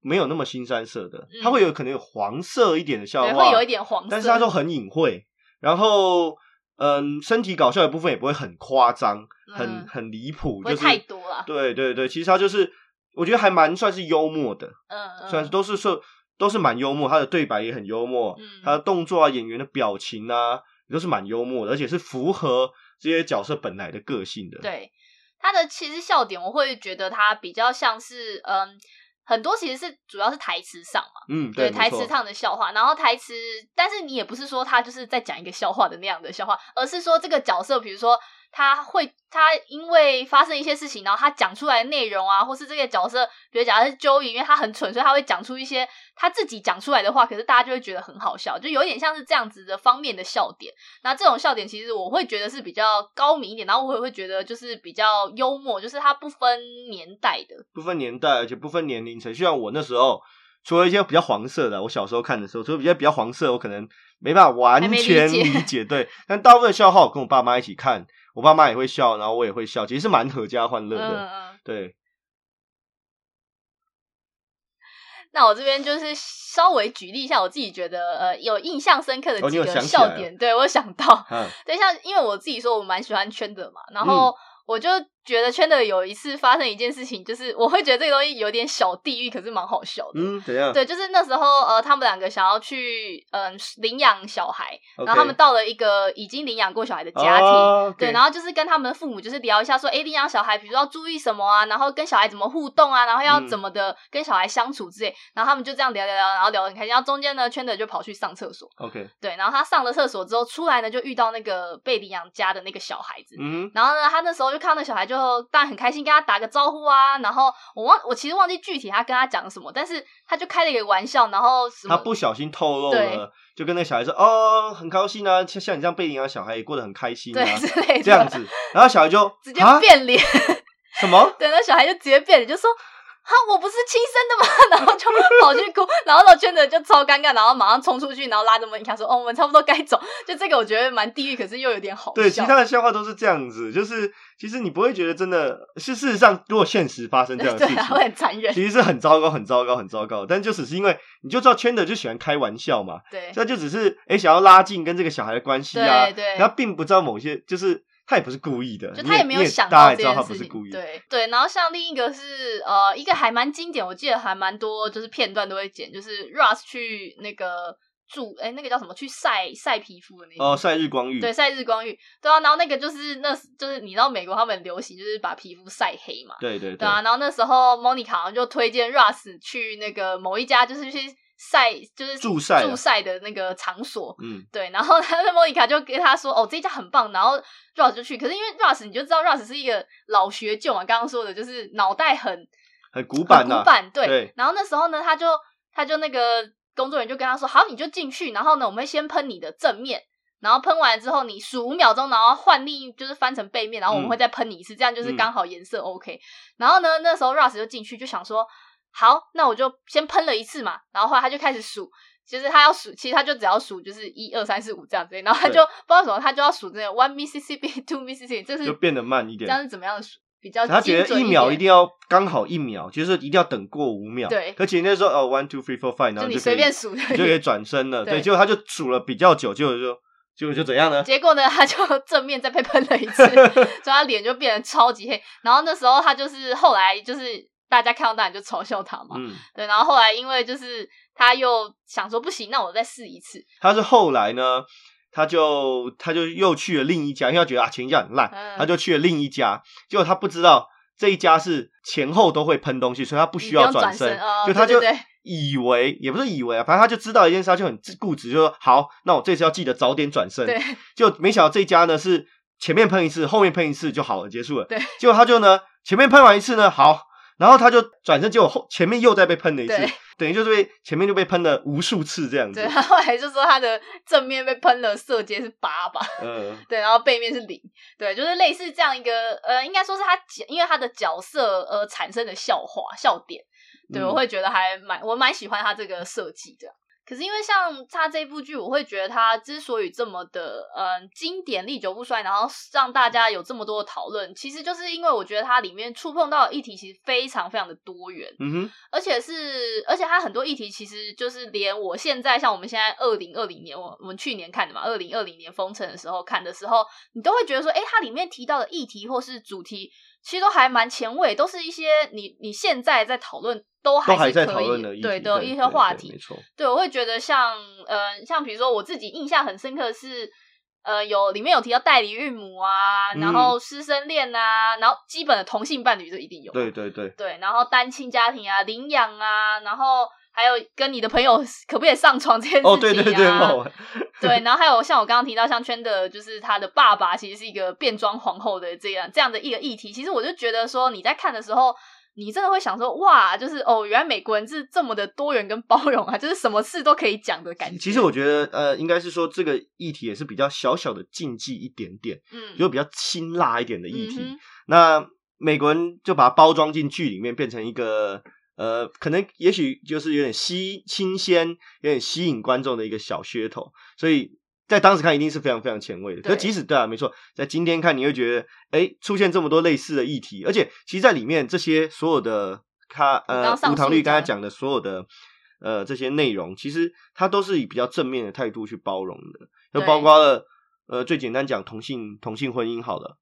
没有那么新三色的，它嗯会有可能有黄色一点的笑对，话，会有一点黄色，但是它都很隐晦，然后嗯，身体搞笑的部分也不会很夸张，很嗯很离谱，就是太多了。对对对，其实它就是我觉得还蛮算是幽默的，嗯嗯，算是都是说都是蛮幽默，他的对白也很幽默，嗯他的动作啊、演员的表情啊，也都是蛮幽默的，而且是符合这些角色本来的个性的。，对他的其实笑点，我会觉得他比较像是嗯。很多其实是主要是台词上嘛，嗯，对台词上的笑话，然后台词，但是你也不是说他就是在讲一个笑话的那样的笑话，而是说这个角色，比如说他会他因为发生一些事情，然后他讲出来的内容啊，或是这个角色，比如讲他是 Joey，因为他很蠢，所以他会讲出一些他自己讲出来的话，可是大家就会觉得很好笑，就有点像是这样子的方面的笑点。那这种笑点其实我会觉得是比较高明一点，然后我也会觉得就是比较幽默，就是它不分年代的。不分年代，而且不分年龄层。就像我那时候，除了一些比较黄色的，我小时候看的时候，除了比较比较黄色，我可能没办法完全解理解。对，但大部分的笑话我跟我爸妈一起看，我爸妈也会笑，然后我也会笑，其实是蛮合家欢乐嗯的。嗯。对，那我这边就是稍微举例一下，我自己觉得呃有印象深刻的几个笑点，对我有想到，嗯，对，像因为我自己说我蛮喜欢圈的嘛，然后我就觉得圈的有一次发生一件事情，就是我会觉得这个东西有点小地狱，可是蛮好笑的。嗯，怎样？对，就是那时候，呃，他们两个想要去，嗯、领养小孩然后他们到了一个已经领养过小孩的家庭，哦对，然后就是跟他们的父母就是聊一下说，哎，领养小孩，比如说要注意什么啊，然后跟小孩怎么互动啊，然后要嗯怎么的跟小孩相处之类，然后他们就这样聊聊聊，然后聊得很开心。然后中间呢，圈的就跑去上厕所，OK，对，然后他上了厕所之后出来呢，就遇到那个被领养家的那个小孩子，嗯然后呢，他那时候就看到那小孩就当然很开心，跟他打个招呼啊。然后我忘，我其实忘记具体他跟他讲什么，但是他就开了一个玩笑，然后他不小心透露了，就跟那小孩说：“哦，很高兴啊，像像你这样被领养小孩也过得很开心啊。对之类的这样子，然后小孩就直接啊变脸，什么？对，那小孩就直接变脸，就说。哈，我不是亲生的吗？然后就跑去哭，然后老圈的就超尴尬，然后马上冲出去，然后拉着门一看说：“哦，我们差不多该走。”就这个我觉得蛮地狱，可是又有点好笑。对，其他的笑话都是这样子，就是其实你不会觉得真的是事实上，如果现实发生这样事情，啊，会很残忍。其实是很糟糕、很糟糕、很糟糕。但就只是因为你就知道圈的就喜欢开玩笑嘛，对那就只是哎、诶想要拉近跟这个小孩的关系啊，对对他并不知道某些就是他也不是故意的，就他也没有想到这件事情，对对。然后像另一个是呃，一个还蛮经典，我记得还蛮多，就是片段都会剪，就是 Russ 去那个住，哎，那个叫什么？去晒晒皮肤的那个。哦，晒日光浴，对，晒日光浴，对啊，然后那个就是那，就是你知道美国他们很流行就是把皮肤晒黑嘛，对对对啊，然后那时候 Monica 好像就推荐 Russ 去那个某一家就是去晒，就是助晒啊助晒的那个场所，嗯，对，然后他的莫妮卡就跟他说：“哦，这一家很棒。”然后 Russ 就去，可是因为 Russ 你就知道 Russ 是一个老学究嘛，刚刚说的就是脑袋很很古板呐、很古板，对。对然后那时候呢，他就他就那个工作人员就跟他说：“好，你就进去，然后呢，我们会先喷你的正面。”然后喷完之后，你数五秒钟，然后换另一就是翻成背面，然后我们嗯会再喷你一次，这样就是嗯刚好颜色 OK。然后呢，那时候 Russ 就进去就想说，好，那我就先喷了一次嘛。然后后来他就开始数，其实他要数，其实他就只要数就是一二三四五这样子，然后他就不知道什么，他就要数这个 one Mississippi two Mississippi，这是就变得慢一点这样点。是怎么样的数？比较他觉得一秒一定要刚好一秒，就是一定要等过五秒。对可前面说哦 one two three four five，然后就你随便数你就可以转身了。对对，结果他就数了比较久，结果就结果就怎样呢？结果呢，他就 正面再被喷了一次，所以他脸就变得超级黑。然后那时候他就是后来就是大家看到当然就嘲笑他嘛，嗯，对。然后后来因为就是他又想说不行，那我再试一次，他是后来呢，他就他就又去了另一家，因为他觉得啊前一家很烂，嗯。他就去了另一家，结果他不知道这一家是前后都会喷东西，所以他不需要转身，身哦就他就以为也不是以为啊，反正他就知道一件事，他就很固执，就说好，那我这次要记得早点转身。对。就没想到这一家呢是前面喷一次，后面喷一次就好了，结束了。对，结果他就呢前面喷完一次呢好，然后他就转身，结果后前面又再被喷了一次，等于就是被前面就被喷了无数次这样子对。。他后来就说他的正面被喷了色阶是八吧，嗯，对，然后背面是零，对，就是类似这样一个呃，应该说是他角因为他的角色而产生的笑话笑点，对、嗯我会觉得还蛮我蛮喜欢他这个设计的。可是因为像他这部剧，我会觉得他之所以这么的嗯经典、历久不衰，然后让大家有这么多的讨论，其实就是因为我觉得它里面触碰到的议题其实非常非常的多元，嗯哼，而且是而且它很多议题其实就是连我现在像我们现在二零二零年，我我们去年看的嘛，二零二零年封城的时候看的时候，你都会觉得说，哎，它里面提到的议题或是主题。其实都还蛮前卫，都是一些你你现在在讨论都还是可以对的一些话题，没错。对，我会觉得像呃像比如说我自己印象很深刻是呃有里面有提到代理孕母啊，然后师生恋啊，然后基本的同性伴侣就一定有，对对对对，然后单亲家庭啊，领养啊，然后。还有跟你的朋友 可不可以上床这件事情啊？哦，对对对，对，然后还有像我刚刚提到，像圈的，就是他的爸爸其实是一个变装皇后的这样这样的一个议题。其实我就觉得说，你在看的时候，你真的会想说，哇，就是哦，原来美国人是这么的多元跟包容啊，就是什么事都可以讲的感觉。其实我觉得，呃，应该是说这个议题也是比较小小的禁忌一点点，嗯，就比较辛辣一点的议题。那美国人就把它包装进剧里面，变成一个。呃，可能也许就是有点吸新鲜，有点吸引观众的一个小噱头，所以在当时看一定是非常非常前卫的。可即使对啊，没错，在今天看你会觉得，哎，出现这么多类似的议题，而且其实在里面这些所有的他呃无糖绿刚才讲的所有的呃这些内容，其实他都是以比较正面的态度去包容的，就包括了呃最简单讲同性同性婚姻好了，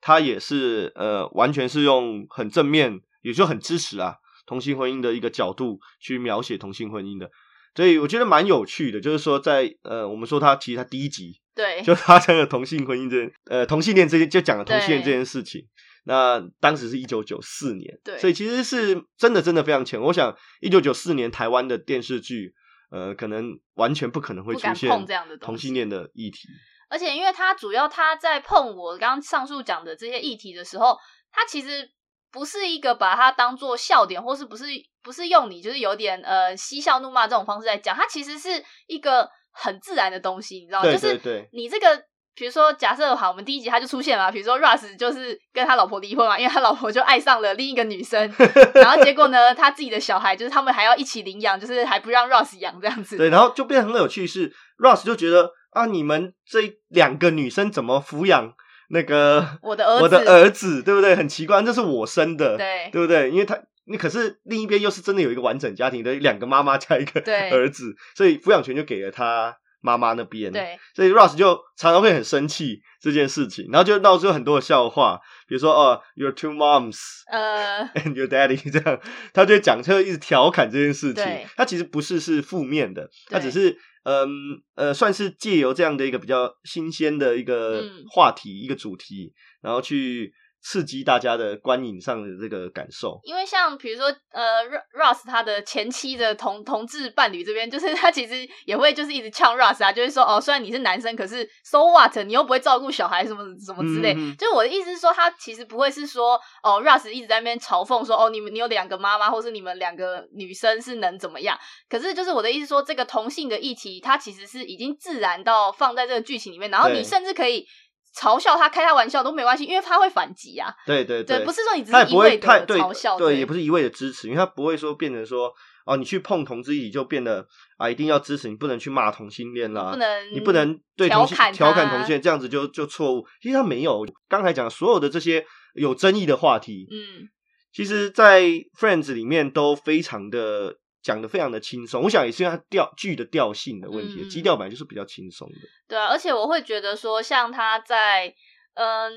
他也是呃完全是用很正面，也就很支持啊。同性婚姻的一个角度去描写同性婚姻的，所以我觉得蛮有趣的。就是说，在呃，我们说他其实他第一集对，就发生了同性婚姻这呃同性恋这些，就讲了同性恋这件事情。那当时是一九九四年，对，所以其实是真的真的非常浅。我想一九九四年台湾的电视剧，呃，可能完全不可能会出现这样的同性恋的议题。而且，因为他主要他在碰我刚刚上述讲的这些议题的时候，他其实。不是一个把它当做笑点，或是不是不是用你就是有点呃嬉笑怒骂这种方式在讲，它其实是一个很自然的东西，你知道吗？就是你这个，比如说假设好，我们第一集他就出现了，比如说 Russ 就是跟他老婆离婚嘛，因为他老婆就爱上了另一个女生，然后结果呢，他自己的小孩就是他们还要一起领养，就是还不让 Russ 养这样子。对，然后就变得很有趣，是 Russ 就觉得啊，你们这两个女生怎么抚养？那个我的儿子，我的儿子，对不对？很奇怪，这是我生的，对对不对？因为他，你可是另一边又是真的有一个完整家庭的两个妈妈加一个 儿子，所以抚养权就给了他妈妈那边。对，所以 Russ 就常常会很生气这件事情，然后就闹出很多的笑话，比如说哦，your two moms，呃，and your daddy 这样，他就讲，他就一直调侃这件事情。他其实不是是负面的，他只是。嗯呃，算是借由这样的一个比较新鲜的一个话题、一个主题，然后去。刺激大家的观影上的这个感受，因为像比如说，呃，Russ 他的前妻的同同志伴侣这边，就是他其实也会就是一直呛 Russ 啊，就是说哦，虽然你是男生，可是 So what？你又不会照顾小孩，什么什么之类。就是我的意思是说，他其实不会是说哦，Russ 一直在那边嘲讽说哦，你们你有两个妈妈，或是你们两个女生是能怎么样？可是就是我的意思说，这个同性的议题，它其实是已经自然到放在这个剧情里面，然后你甚至可以。嘲笑他开他玩笑都没关系，因为他会反击啊。对对对，不是说你只是一味的嘲笑，对，也不是一味的支持，因为他不会说变成说哦，你去碰同志你就变得啊，一定要支持你，不能去骂同性恋啦，不能，你不能对同性调侃同性恋，这样子就就错误。其实他没有，刚才讲所有的这些有争议的话题，嗯，其实，在 Friends 里面都非常的。讲的非常的轻松，我想也是因为它调剧的调性的问题，基调本来就是比较轻松的。对啊，而且我会觉得说，像他在，嗯，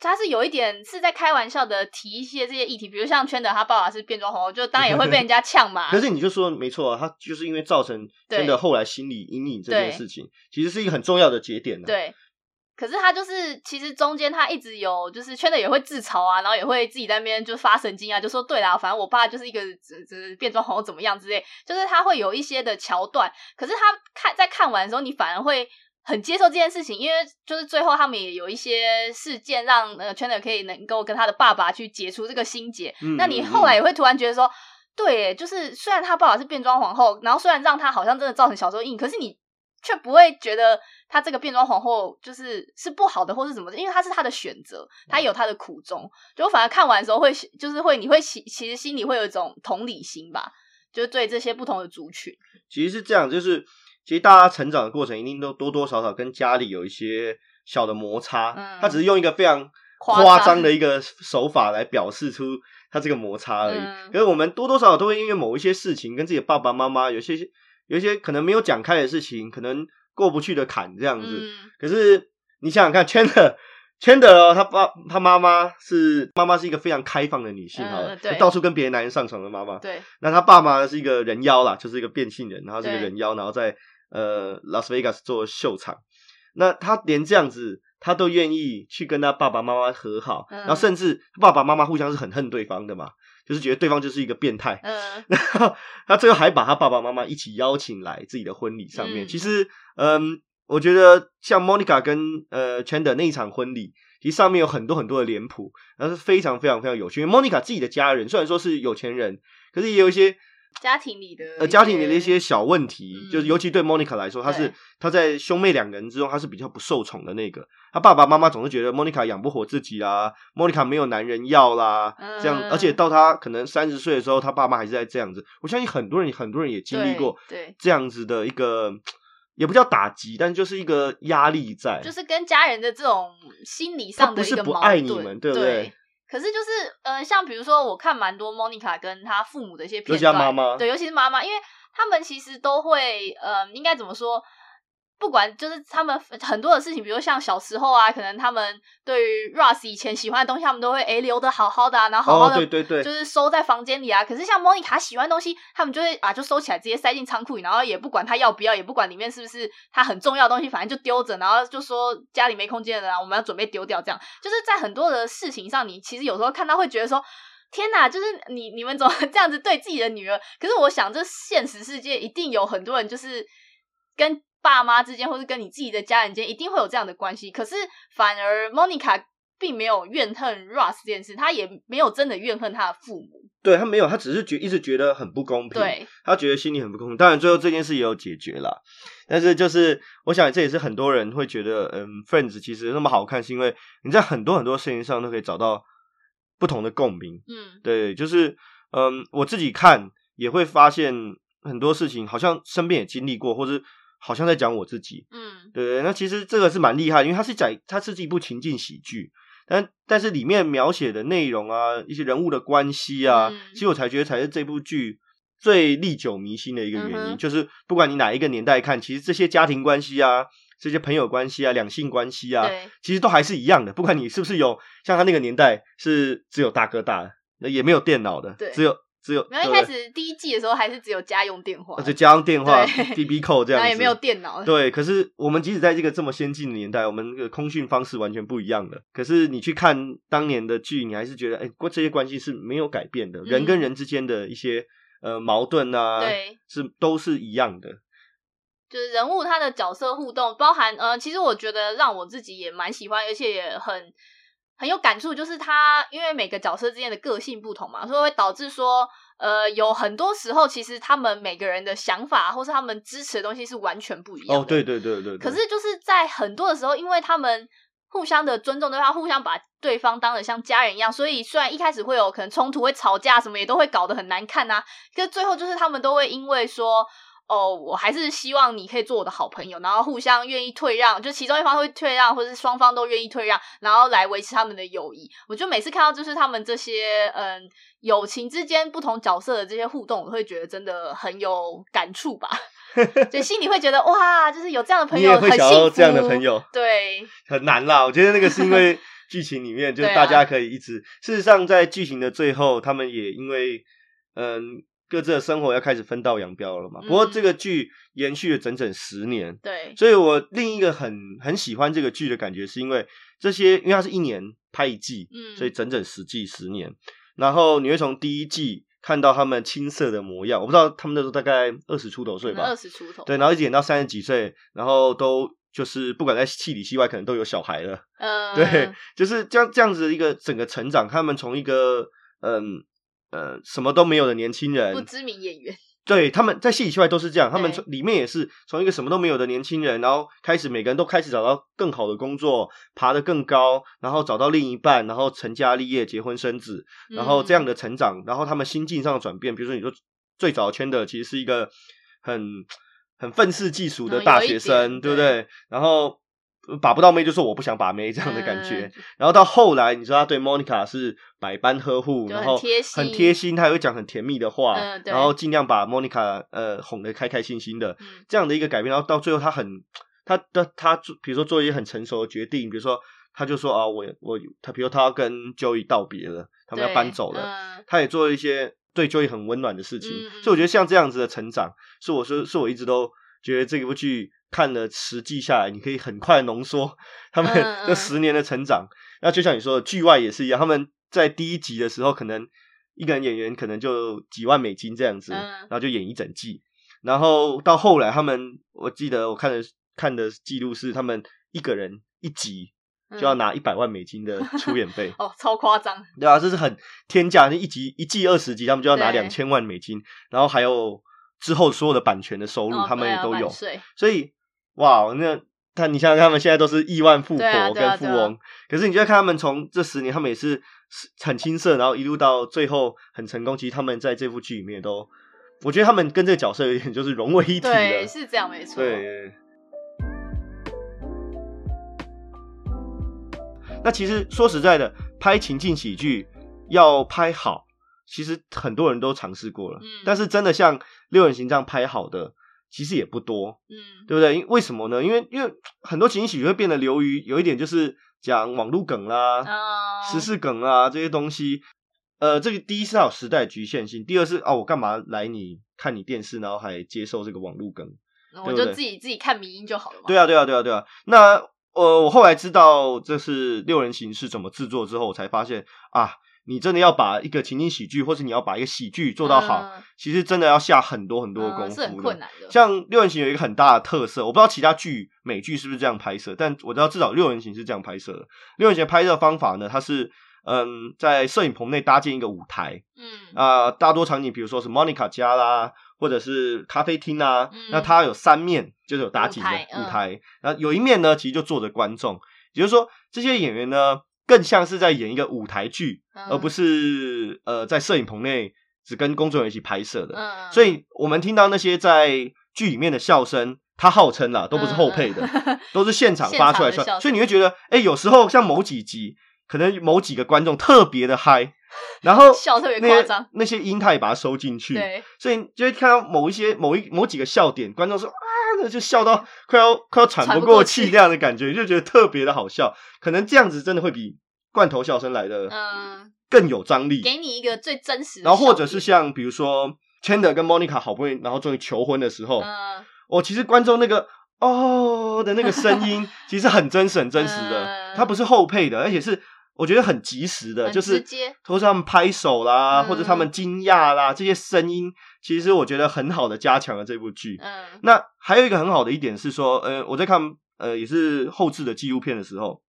他是有一点是在开玩笑的提一些这些议题，比如像圈的他爸爸是变装皇后，就当然也会被人家 呛嘛。可是你就说没错啊，他就是因为造成圈的后来心理阴影这件事情，其实是一个很重要的节点。对。可是他就是，其实中间他一直有，就是圈的也会自嘲啊，然后也会自己在那边就发神经啊，就说对啦，反正我爸就是一个只只变装皇后怎么样之类，就是他会有一些的桥段。可是他看在看完的时候，你反而会很接受这件事情，因为就是最后他们也有一些事件让呃圈的可以能够跟他的爸爸去解除这个心结。那你后来也会突然觉得说，对，就是虽然他爸爸是变装皇后，然后虽然让他好像真的造成小时候阴影，可是你却不会觉得。他这个变装皇后就是是不好的，或是怎么的？因为他是他的选择，他有他的苦衷。就反而看完的时候会，就是会，你会其其实心里会有一种同理心吧。就是对这些不同的族群。其实是这样，就是其实大家成长的过程一定都多多少少跟家里有一些小的摩擦，嗯他只是用一个非常夸夸张张的一个手法来表示出他这个摩擦而已。嗯可是我们多多少少都会因为某一些事情跟自己的爸爸妈妈有些有一些可能没有讲开的事情，可能过不去的坎这样子。嗯，可是你想想看，Chandler Chandler 哦他爸他妈妈是妈妈是一个非常开放的女性，嗯好了，对就到处跟别的男人上床的妈妈。对，那他爸妈是一个人妖啦，就是一个变性人，然后是一个人妖，然后在呃拉斯维加斯做秀场。那他连这样子，他都愿意去跟他爸爸妈妈和好，嗯然后甚至爸爸妈妈互相是很恨对方的嘛，就是觉得对方就是一个变态。嗯 然后他最后还把他爸爸妈妈一起邀请来自己的婚礼上面。嗯其实，嗯，我觉得像 Monica 跟呃 Chandler 那一场婚礼，其实上面有很多很多的脸谱，然后是非常非常非常有趣。因为 Monica 自己的家人虽然说是有钱人，可是也有一些家庭里的呃家庭里的一些小问题，嗯就是尤其对 Monica 来说，她是对她在兄妹两个人之中，她是比较不受宠的那个。她爸爸妈妈总是觉得 Monica 养不活自己啦，Monica 没有男人要啦，这样，嗯而且到她可能三十岁的时候，她爸妈还是在这样子。我相信很多人很多人也经历过对对这样子的一个，也不叫打击，但就是一个压力在。就是跟家人的这种心理上的一个矛不爱你盾们对不对可是就是呃，像比如说，我看蛮多 Monica 跟她父母的一些片尤其她段，妈妈对，尤其是妈妈，因为他们其实都会呃，应该怎么说？不管就是他们很多的事情，比如像小时候啊，可能他们对于 Ross 以前喜欢的东西，他们都会诶留的好好的、啊，然后好好哦，的、对对对，就是收在房间里啊。可是像 Monica 喜欢的东西，他们就会啊就收起来，直接塞进仓库里，然后也不管他要不要，也不管里面是不是他很重要的东西，反正就丢着，然后就说家里没空间了啊，我们要准备丢掉。这样就是在很多的事情上，你其实有时候看到会觉得说。天呐，就是你你们怎么 这样子对自己的女儿？可是我想，这现实世界一定有很多人，就是跟爸妈之间，或是跟你自己的家人间，一定会有这样的关系。可是反而 Monica 并没有怨恨 Russ 这件事，她也没有真的怨恨她的父母。对他没有，他只是觉一直觉得很不公平。对，他觉得心里很不公平。当然，最后这件事也有解决啦。但是，就是我想，这也是很多人会觉得，嗯，《Friends》其实那么好看，是因为你在很多很多事情上都可以找到不同的共鸣。嗯对，就是，嗯，我自己看也会发现很多事情，好像身边也经历过，或者好像在讲我自己。嗯对，那其实这个是蛮厉害，因为它是讲它是一部情境喜剧，但但是里面描写的内容啊，一些人物的关系啊，嗯其实我才觉得才是这部剧最历久弥新的一个原因，嗯就是不管你哪一个年代看，其实这些家庭关系啊。这些朋友关系啊，两性关系啊，其实都还是一样的。不管你是不是有像他那个年代是只有大哥大，那也没有电脑的，只有只有没有一开始第一季的时候还是只有家用电话呃，就家用电话对 B B 扣这样子，然后也没有电脑。对，可是我们即使在这个这么先进的年代，我们的通讯方式完全不一样的。可是你去看当年的剧，你还是觉得，哎，过这些关系是没有改变的，人跟人之间的一些呃矛盾啊，嗯对，是都是一样的。就是人物他的角色互动，包含呃，其实我觉得让我自己也蛮喜欢，而且也很很有感触，就是他因为每个角色之间的个性不同嘛，所以会导致说，呃，有很多时候其实他们每个人的想法或是他们支持的东西是完全不一样的。哦，对对对对对。可是就是在很多的时候，因为他们互相的尊重对方，互相把对方当的像家人一样，所以虽然一开始会有可能冲突、会吵架什么，也都会搞得很难看呐、可是最后就是他们都会因为说。哦，我还是希望你可以做我的好朋友，然后互相愿意退让，就其中一方会退让，或者是双方都愿意退让，然后来维持他们的友谊。我就每次看到就是他们这些嗯友情之间不同角色的这些互动，我会觉得真的很有感触吧，就心里会觉得哇，就是有这样的朋你友也会想很幸福。要这样的朋友，对，很难啦。我觉得那个是因为 剧情里面，就是大家可以一直。事实上，在剧情的最后，他们也因为嗯各自的生活要开始分道扬镳了嘛。嗯不过这个剧延续了整整十年，对，所以我另一个很很喜欢这个剧的感觉，是因为这些，因为它是一年拍一季，嗯所以整整十季十年。然后你会从第一季看到他们青涩的模样，我不知道他们那时候大概二十出头岁吧二，十出头，对，然后一直演到三十几岁，然后都就是不管在戏里戏外，可能都有小孩了，嗯，对，就是这样这样子的一个整个成长，他们从一个嗯呃什么都没有的年轻人，不知名演员，对，他们在戏里戏外都是这样，他们从里面也是从一个什么都没有的年轻人，然后开始每个人都开始找到更好的工作，爬得更高，然后找到另一半，然后成家立业、结婚生子，然后这样的，成长，然后他们心境上的转变，比如说你说最早签的其实是一个很很愤世嫉俗的嗯大学生，对不对。对？然后呃把不到妹就说我不想把妹这样的感觉。嗯然后到后来，你知道他对 Monica 是百般呵护，然后很贴心他也会讲很甜蜜的话，嗯然后尽量把 Monica 呃哄得开开心心的。嗯这样的一个改变，然后到最后他很他的他做，比如说做一些很成熟的决定，比如说他就说啊，我我他，比如他要跟 Joey 道别了，他们要搬走了，嗯他也做了一些对 Joey 很温暖的事情，所以我觉得像这样子的成长，是我说是我一直都觉得这部剧看了十季下来，你可以很快浓缩 他们这十年的成长。那就像你说的，剧外也是一样，他们在第一集的时候，可能一个人演员可能就几万美金这样子，嗯然后就演一整季。然后到后来，他们我记得我看的看的记录是，他们一个人一集就要嗯拿一百万美金的出演费。哦，超夸张，对啊，这是很天价，那一集一季二十集，他们就要拿两千万美金，然后还有之后所有的版权的收入，哦他们也都有。所以，哇，那他你想想看，他们现在都是亿万富婆跟富翁，可是你就要看他们从这十年，他们也是很青涩，然后一路到最后很成功。其实他们在这部剧里面都，我觉得他们跟这个角色有点就是融为一体对，了。是这样没错，对。那其实说实在的，拍情境喜剧要拍好，其实很多人都尝试过了，嗯但是真的像六人行这样拍好的，其实也不多，嗯，对不对？因为什么呢？因为因为很多情景喜剧会变得流于有一点就是讲网络梗啦、哦时事梗啊这些东西。呃，这个第一是它有时代局限性，第二是啊，我干嘛来你看你电视，然后还接受这个网络梗？我就自己自己看迷音就好了嘛。对啊，对啊，对啊，对啊。那呃，我后来知道这是六人行是怎么制作之后，我才发现啊，你真的要把一个情景喜剧，或是你要把一个喜剧做到好，嗯。其实真的要下很多很多的功夫的、嗯是很困难的。像六人行有一个很大的特色，我不知道其他剧美剧是不是这样拍摄，但我知道至少六人行是这样拍摄的。六人行拍摄方法呢，它是嗯在摄影棚内搭建一个舞台嗯。啊、大多场景比如说是 Monica 家啦，或者是咖啡厅啦，嗯那它有三面就是有搭景的舞台嗯。舞台，然后有一面呢其实就坐着观众，也就是说这些演员呢更像是在演一个舞台剧，嗯。而不是呃在摄影棚内只跟工作人员一起拍摄的。嗯，所以我们听到那些在剧里面的笑声，他号称啦，都不是后配的，嗯 都是现场发出来的笑，所以你会觉得，哎、有时候像某几集，可能某几个观众特别的嗨，然后笑特别夸张。那些音他也把它收进去，对，所以就会看到某一些某一某几个笑点，观众说啊，那就笑到快要快要喘不过气。那样的感觉，就觉得特别的好笑，可能这样子真的会比罐头笑声来的嗯，更有张力，给你一个最真实的，然后或者是像比如说 Chandler 跟 Monica 好不容易，然后终于求婚的时候，嗯，哦，其实观众那个哦的那个声音，其实很真实、很真实的，嗯。它不是后配的，而且是我觉得很及时的，就是直接。或是他们拍手啦，嗯。或者他们惊讶啦，这些声音，其实我觉得很好的加强了这部剧。嗯。那还有一个很好的一点是说，呃，我在看呃也是后置的纪录片的时候，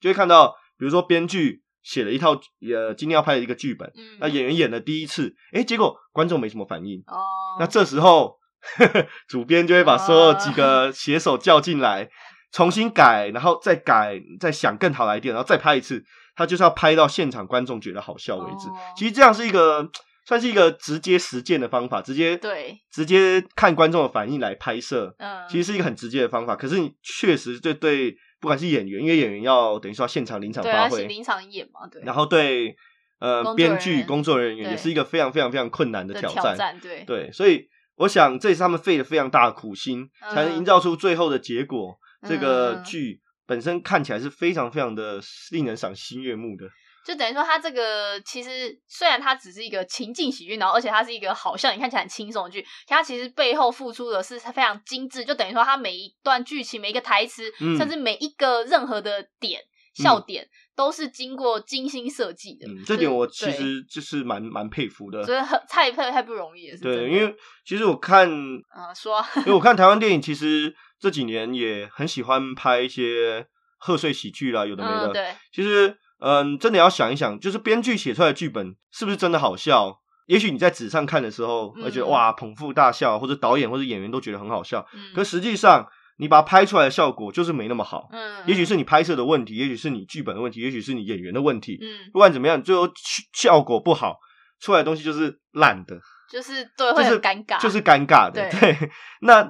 就会看到，比如说编剧写了一套呃今天要拍的一个剧本，嗯，那演员演了第一次，诶，结果观众没什么反应，哦，那这时候 主编就会把所有几个写手叫进来，重新改，然后再改，再想更好的 idea，然后再拍一次。他就是要拍到现场观众觉得好笑为止。哦其实这样是一个算是一个直接实践的方法，直接对，直接看观众的反应来拍摄，嗯，其实是一个很直接的方法。可是你确实对对，不管是演员，因为演员要等于说要现场临场发挥，临场演嘛，对，然后对呃编剧、工作人员也是一个非常非常非常困难的的挑挑战，对，对，所以我想这也是他们费了非常大的苦心，才能嗯营造出最后的结果。这个嗯剧本身看起来是非常非常的令人赏心悦目的。就等于说，它这个其实虽然它只是一个情境喜剧，然后而且它是一个好像你看起来很轻松的剧，可它其实背后付出的是非常精致。就等于说，它每一段剧情、每一个台词，嗯甚至每一个任何的点、笑点，都是经过精心设计的。嗯，这点我其对实就是蛮蛮佩服的。所以很太太太不容易了，对，因为其实我看，啊说啊因为我看台湾电影，其实这几年也很喜欢拍一些贺岁喜剧啦，有的没的。嗯对，其实，嗯，真的要想一想，就是编剧写出来的剧本是不是真的好笑？也许你在纸上看的时候，会觉得、嗯哇捧腹大笑，或者导演或者演员都觉得很好笑。嗯，可实际上，你把它拍出来的效果就是没那么好。嗯，也许是你拍摄的问题，也许是你剧本的问题，也许是你演员的问题。嗯不管怎么样，最后效果不好，出来的东西就是烂的。就是对就是尴尬，就是尴尬的。对，那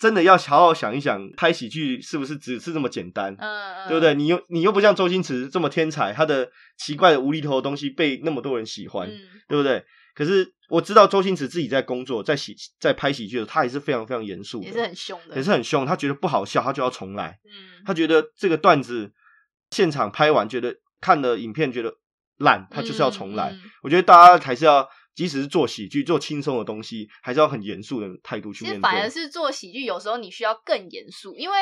真的要好好想一想，拍喜剧是不是只是这么简单？嗯，对不对？你又你又不像周星驰这么天才，他的奇怪的无厘头的东西被那么多人喜欢，对不对？可是我知道周星驰自己在工作，在喜在拍喜剧的时候，他也是非常非常严肃，也是很凶的，也是很凶。他觉得不好笑，他就要重来。嗯，他觉得这个段子现场拍完，觉得看了影片觉得烂，他就是要重来。我觉得大家还是要，即使是做喜剧、做轻松的东西，还是要很严肃的态度去面对。反而是做喜剧，有时候你需要更严肃，因为。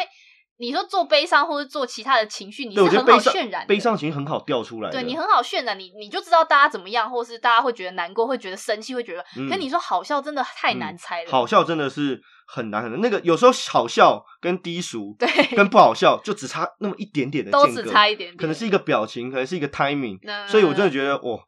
你说做悲伤或者做其他的情绪，你是很好渲染，悲伤情绪很好调出来。对你很好渲染，你你就知道大家怎么样，或是大家会觉得难过，会觉得生气，会觉得。跟你说好笑真的太难猜了。好笑真的是很难很难。那个有时候好笑跟低俗，对，跟不好笑就只差那么一点点的都只差一点点，可能是一个表情，可能是一个 timing。所以我真的觉得，哇，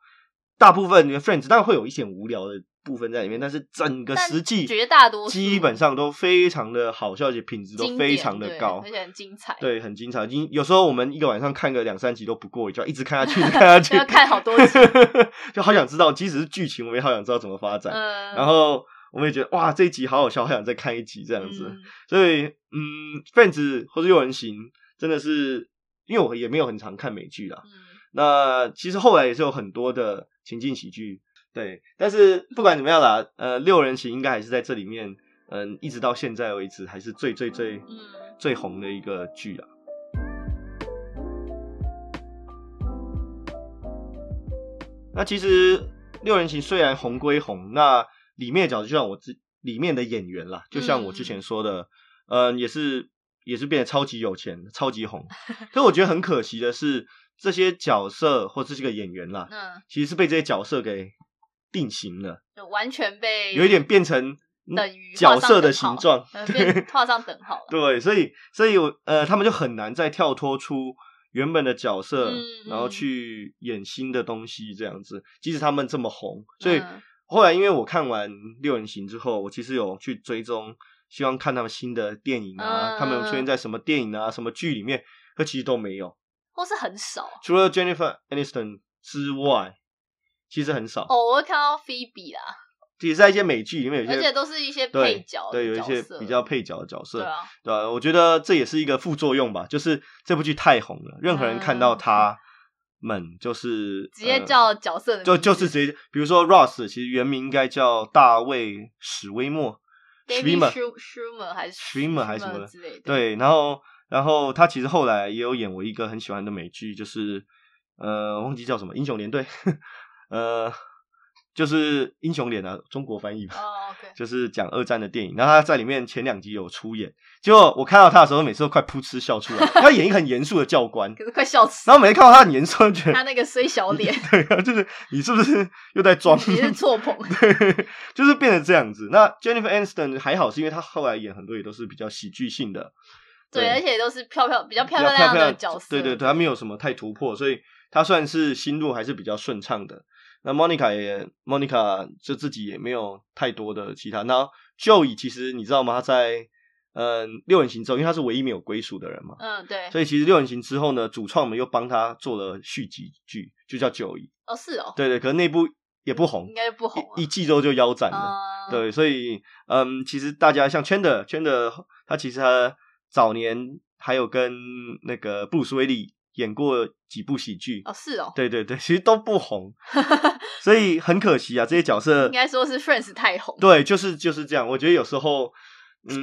大部分的 friends 当然会有一些无聊的。部分在里面，但是整个实际绝大多数基本上都非常的好笑，而且品质都非常的高，而且很精彩。对，很精彩。经有时候我们一个晚上看个两三集都不过瘾，就要一直看下去，看下去，要看好多集，就好想知道，即使是剧情，我们也好想知道怎么发展。然后我们也觉得哇，这一集好好笑，好想再看一集这样子。所以，嗯，Friends 或者又人行真的是，因为我也没有很常看美剧啦。那其实后来也是有很多的情境喜剧。对，但是不管怎么样啦，呃，六人行应该还是在这里面，嗯，一直到现在为止还是最最最最红的一个剧啊。那其实六人行虽然红归红，那里面的角色就像我之里面的演员啦，就像我之前说的，嗯，也是也是变得超级有钱、超级红。可我觉得很可惜的是，这些角色或这些个演员啦，嗯，其实是被这些角色给。定型了，就完全被有一点变成等于角色的形状，对，画上等号了。对，所以，所以，我呃，他们就很难再跳脱出原本的角色，然后去演新的东西，这样子。即使他们这么红，所以后来，因为我看完《六人行》之后，我其实有去追踪，希望看他们新的电影啊，他们有出现在什么电影啊、什么剧里面，可其实都没有，或是很少。除了 Jennifer Aniston 之外。其实很少哦，我会看到菲比啦，也是在一些美剧里面，有些而且都是一些配角，对，有一些比较配角的角色，对啊，对吧？我觉得这也是一个副作用吧，就是这部剧太红了，任何人看到他们就是直接叫角色，就就是直接，比如说 Ross，其实原名应该叫大卫史威默，Schwimmer 还是 Schwimmer 还是什么之类的，对，然后然后他其实后来也有演我一个很喜欢的美剧，就是呃，忘记叫什么英雄联队。呃，就是英雄脸的中国翻译吧，就是讲二战的电影。然后他在里面前两集有出演，结果我看到他的时候，每次都快噗嗤笑出来。他演一个很严肃的教官，可是快笑死。然后每次看到他很严肃，觉得他那个衰小脸，对啊，就是你是不是又在装？你是错 捧，对，就是变成这样子。那 Jennifer Aniston 还好，是因为他后来演很多也都是比较喜剧性的，对，而且都是漂漂比较漂亮亮的角色。对对对，他没有什么太突破，所以他算是心路还是比较顺畅的。那 Monica 也，Monica 就自己也没有太多的其他。那 Joey 其实你知道吗？他在嗯六人行之后，因为他是唯一没有归属的人嘛，嗯对，所以其实六人行之后呢，主创们又帮他做了续集剧，就叫 Joey。哦是哦，对对，可是那部也不红，应该不红，一季之后就腰斩了。对，所以嗯，其实大家像 Chandler，Chandler 他其实他早年还有跟那个布鲁斯威利。演过几部喜剧哦，是哦，对对对，其实都不红，所以很可惜啊。这些角色应该说是 Friends 太红，对，就是就是这样。我觉得有时候，嗯，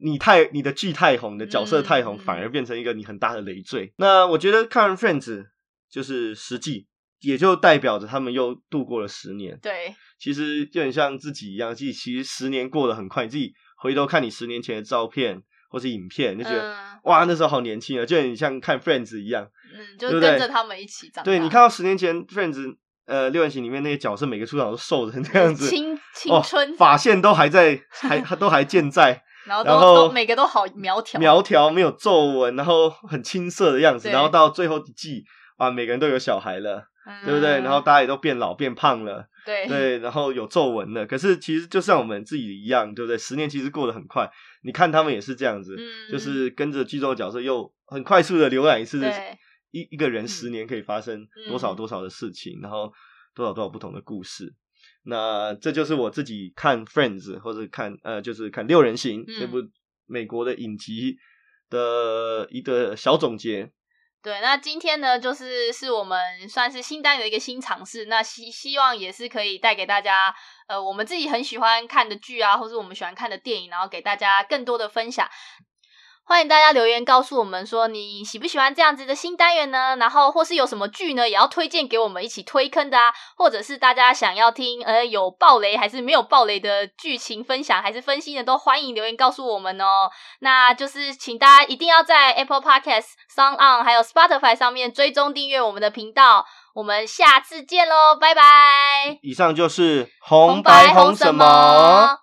你太你的剧太红，你的角色太红，反而变成一个你很大的累赘。那我觉得看完 Friends 就是实际，也就代表着他们又度过了十年。对，其实就很像自己一样，自己其实十年过得很快，自己回头看你十年前的照片。或是影片，就觉得哇，那时候好年轻啊，就很像看 Friends 一样，嗯，就跟着他们一起长。对你看到十年前 Friends，呃，六人行里面那些角色，每个出场都瘦成这样子，青青春，发线都还在，还都还健在，然后都每个都好苗条，苗条没有皱纹，然后很青涩的样子，然后到最后一季，啊，每个人都有小孩了，对不对？然后大家也都变老变胖了。对对，然后有皱纹了，可是其实就像我们自己一样，对不对？十年其实过得很快，你看他们也是这样子，就是跟着剧中的角色又很快速的浏览一次，一一个人十年可以发生多少多少的事情，然后多少多少不同的故事。那这就是我自己看 Friends 或者看呃，就是看六人行、嗯这部美国的影集的一个小总结。对，那今天呢，就是是我们算是新单元的一个新尝试，那希希望也是可以带给大家，呃，我们自己很喜欢看的剧啊，或是我们喜欢看的电影，然后给大家更多的分享。欢迎大家留言告诉我们说你喜不喜欢这样子的新单元呢？然后或是有什么剧呢，也要推荐给我们一起推坑的啊，或者是大家想要听呃有暴雷还是没有暴雷的剧情分享还是分析的，都欢迎留言告诉我们哦。那就是请大家一定要在 Apple Podcast、Sound On 还有 Spotify 上面追踪订阅我们的频道。我们下次见喽，拜拜。以上就是红白红什么。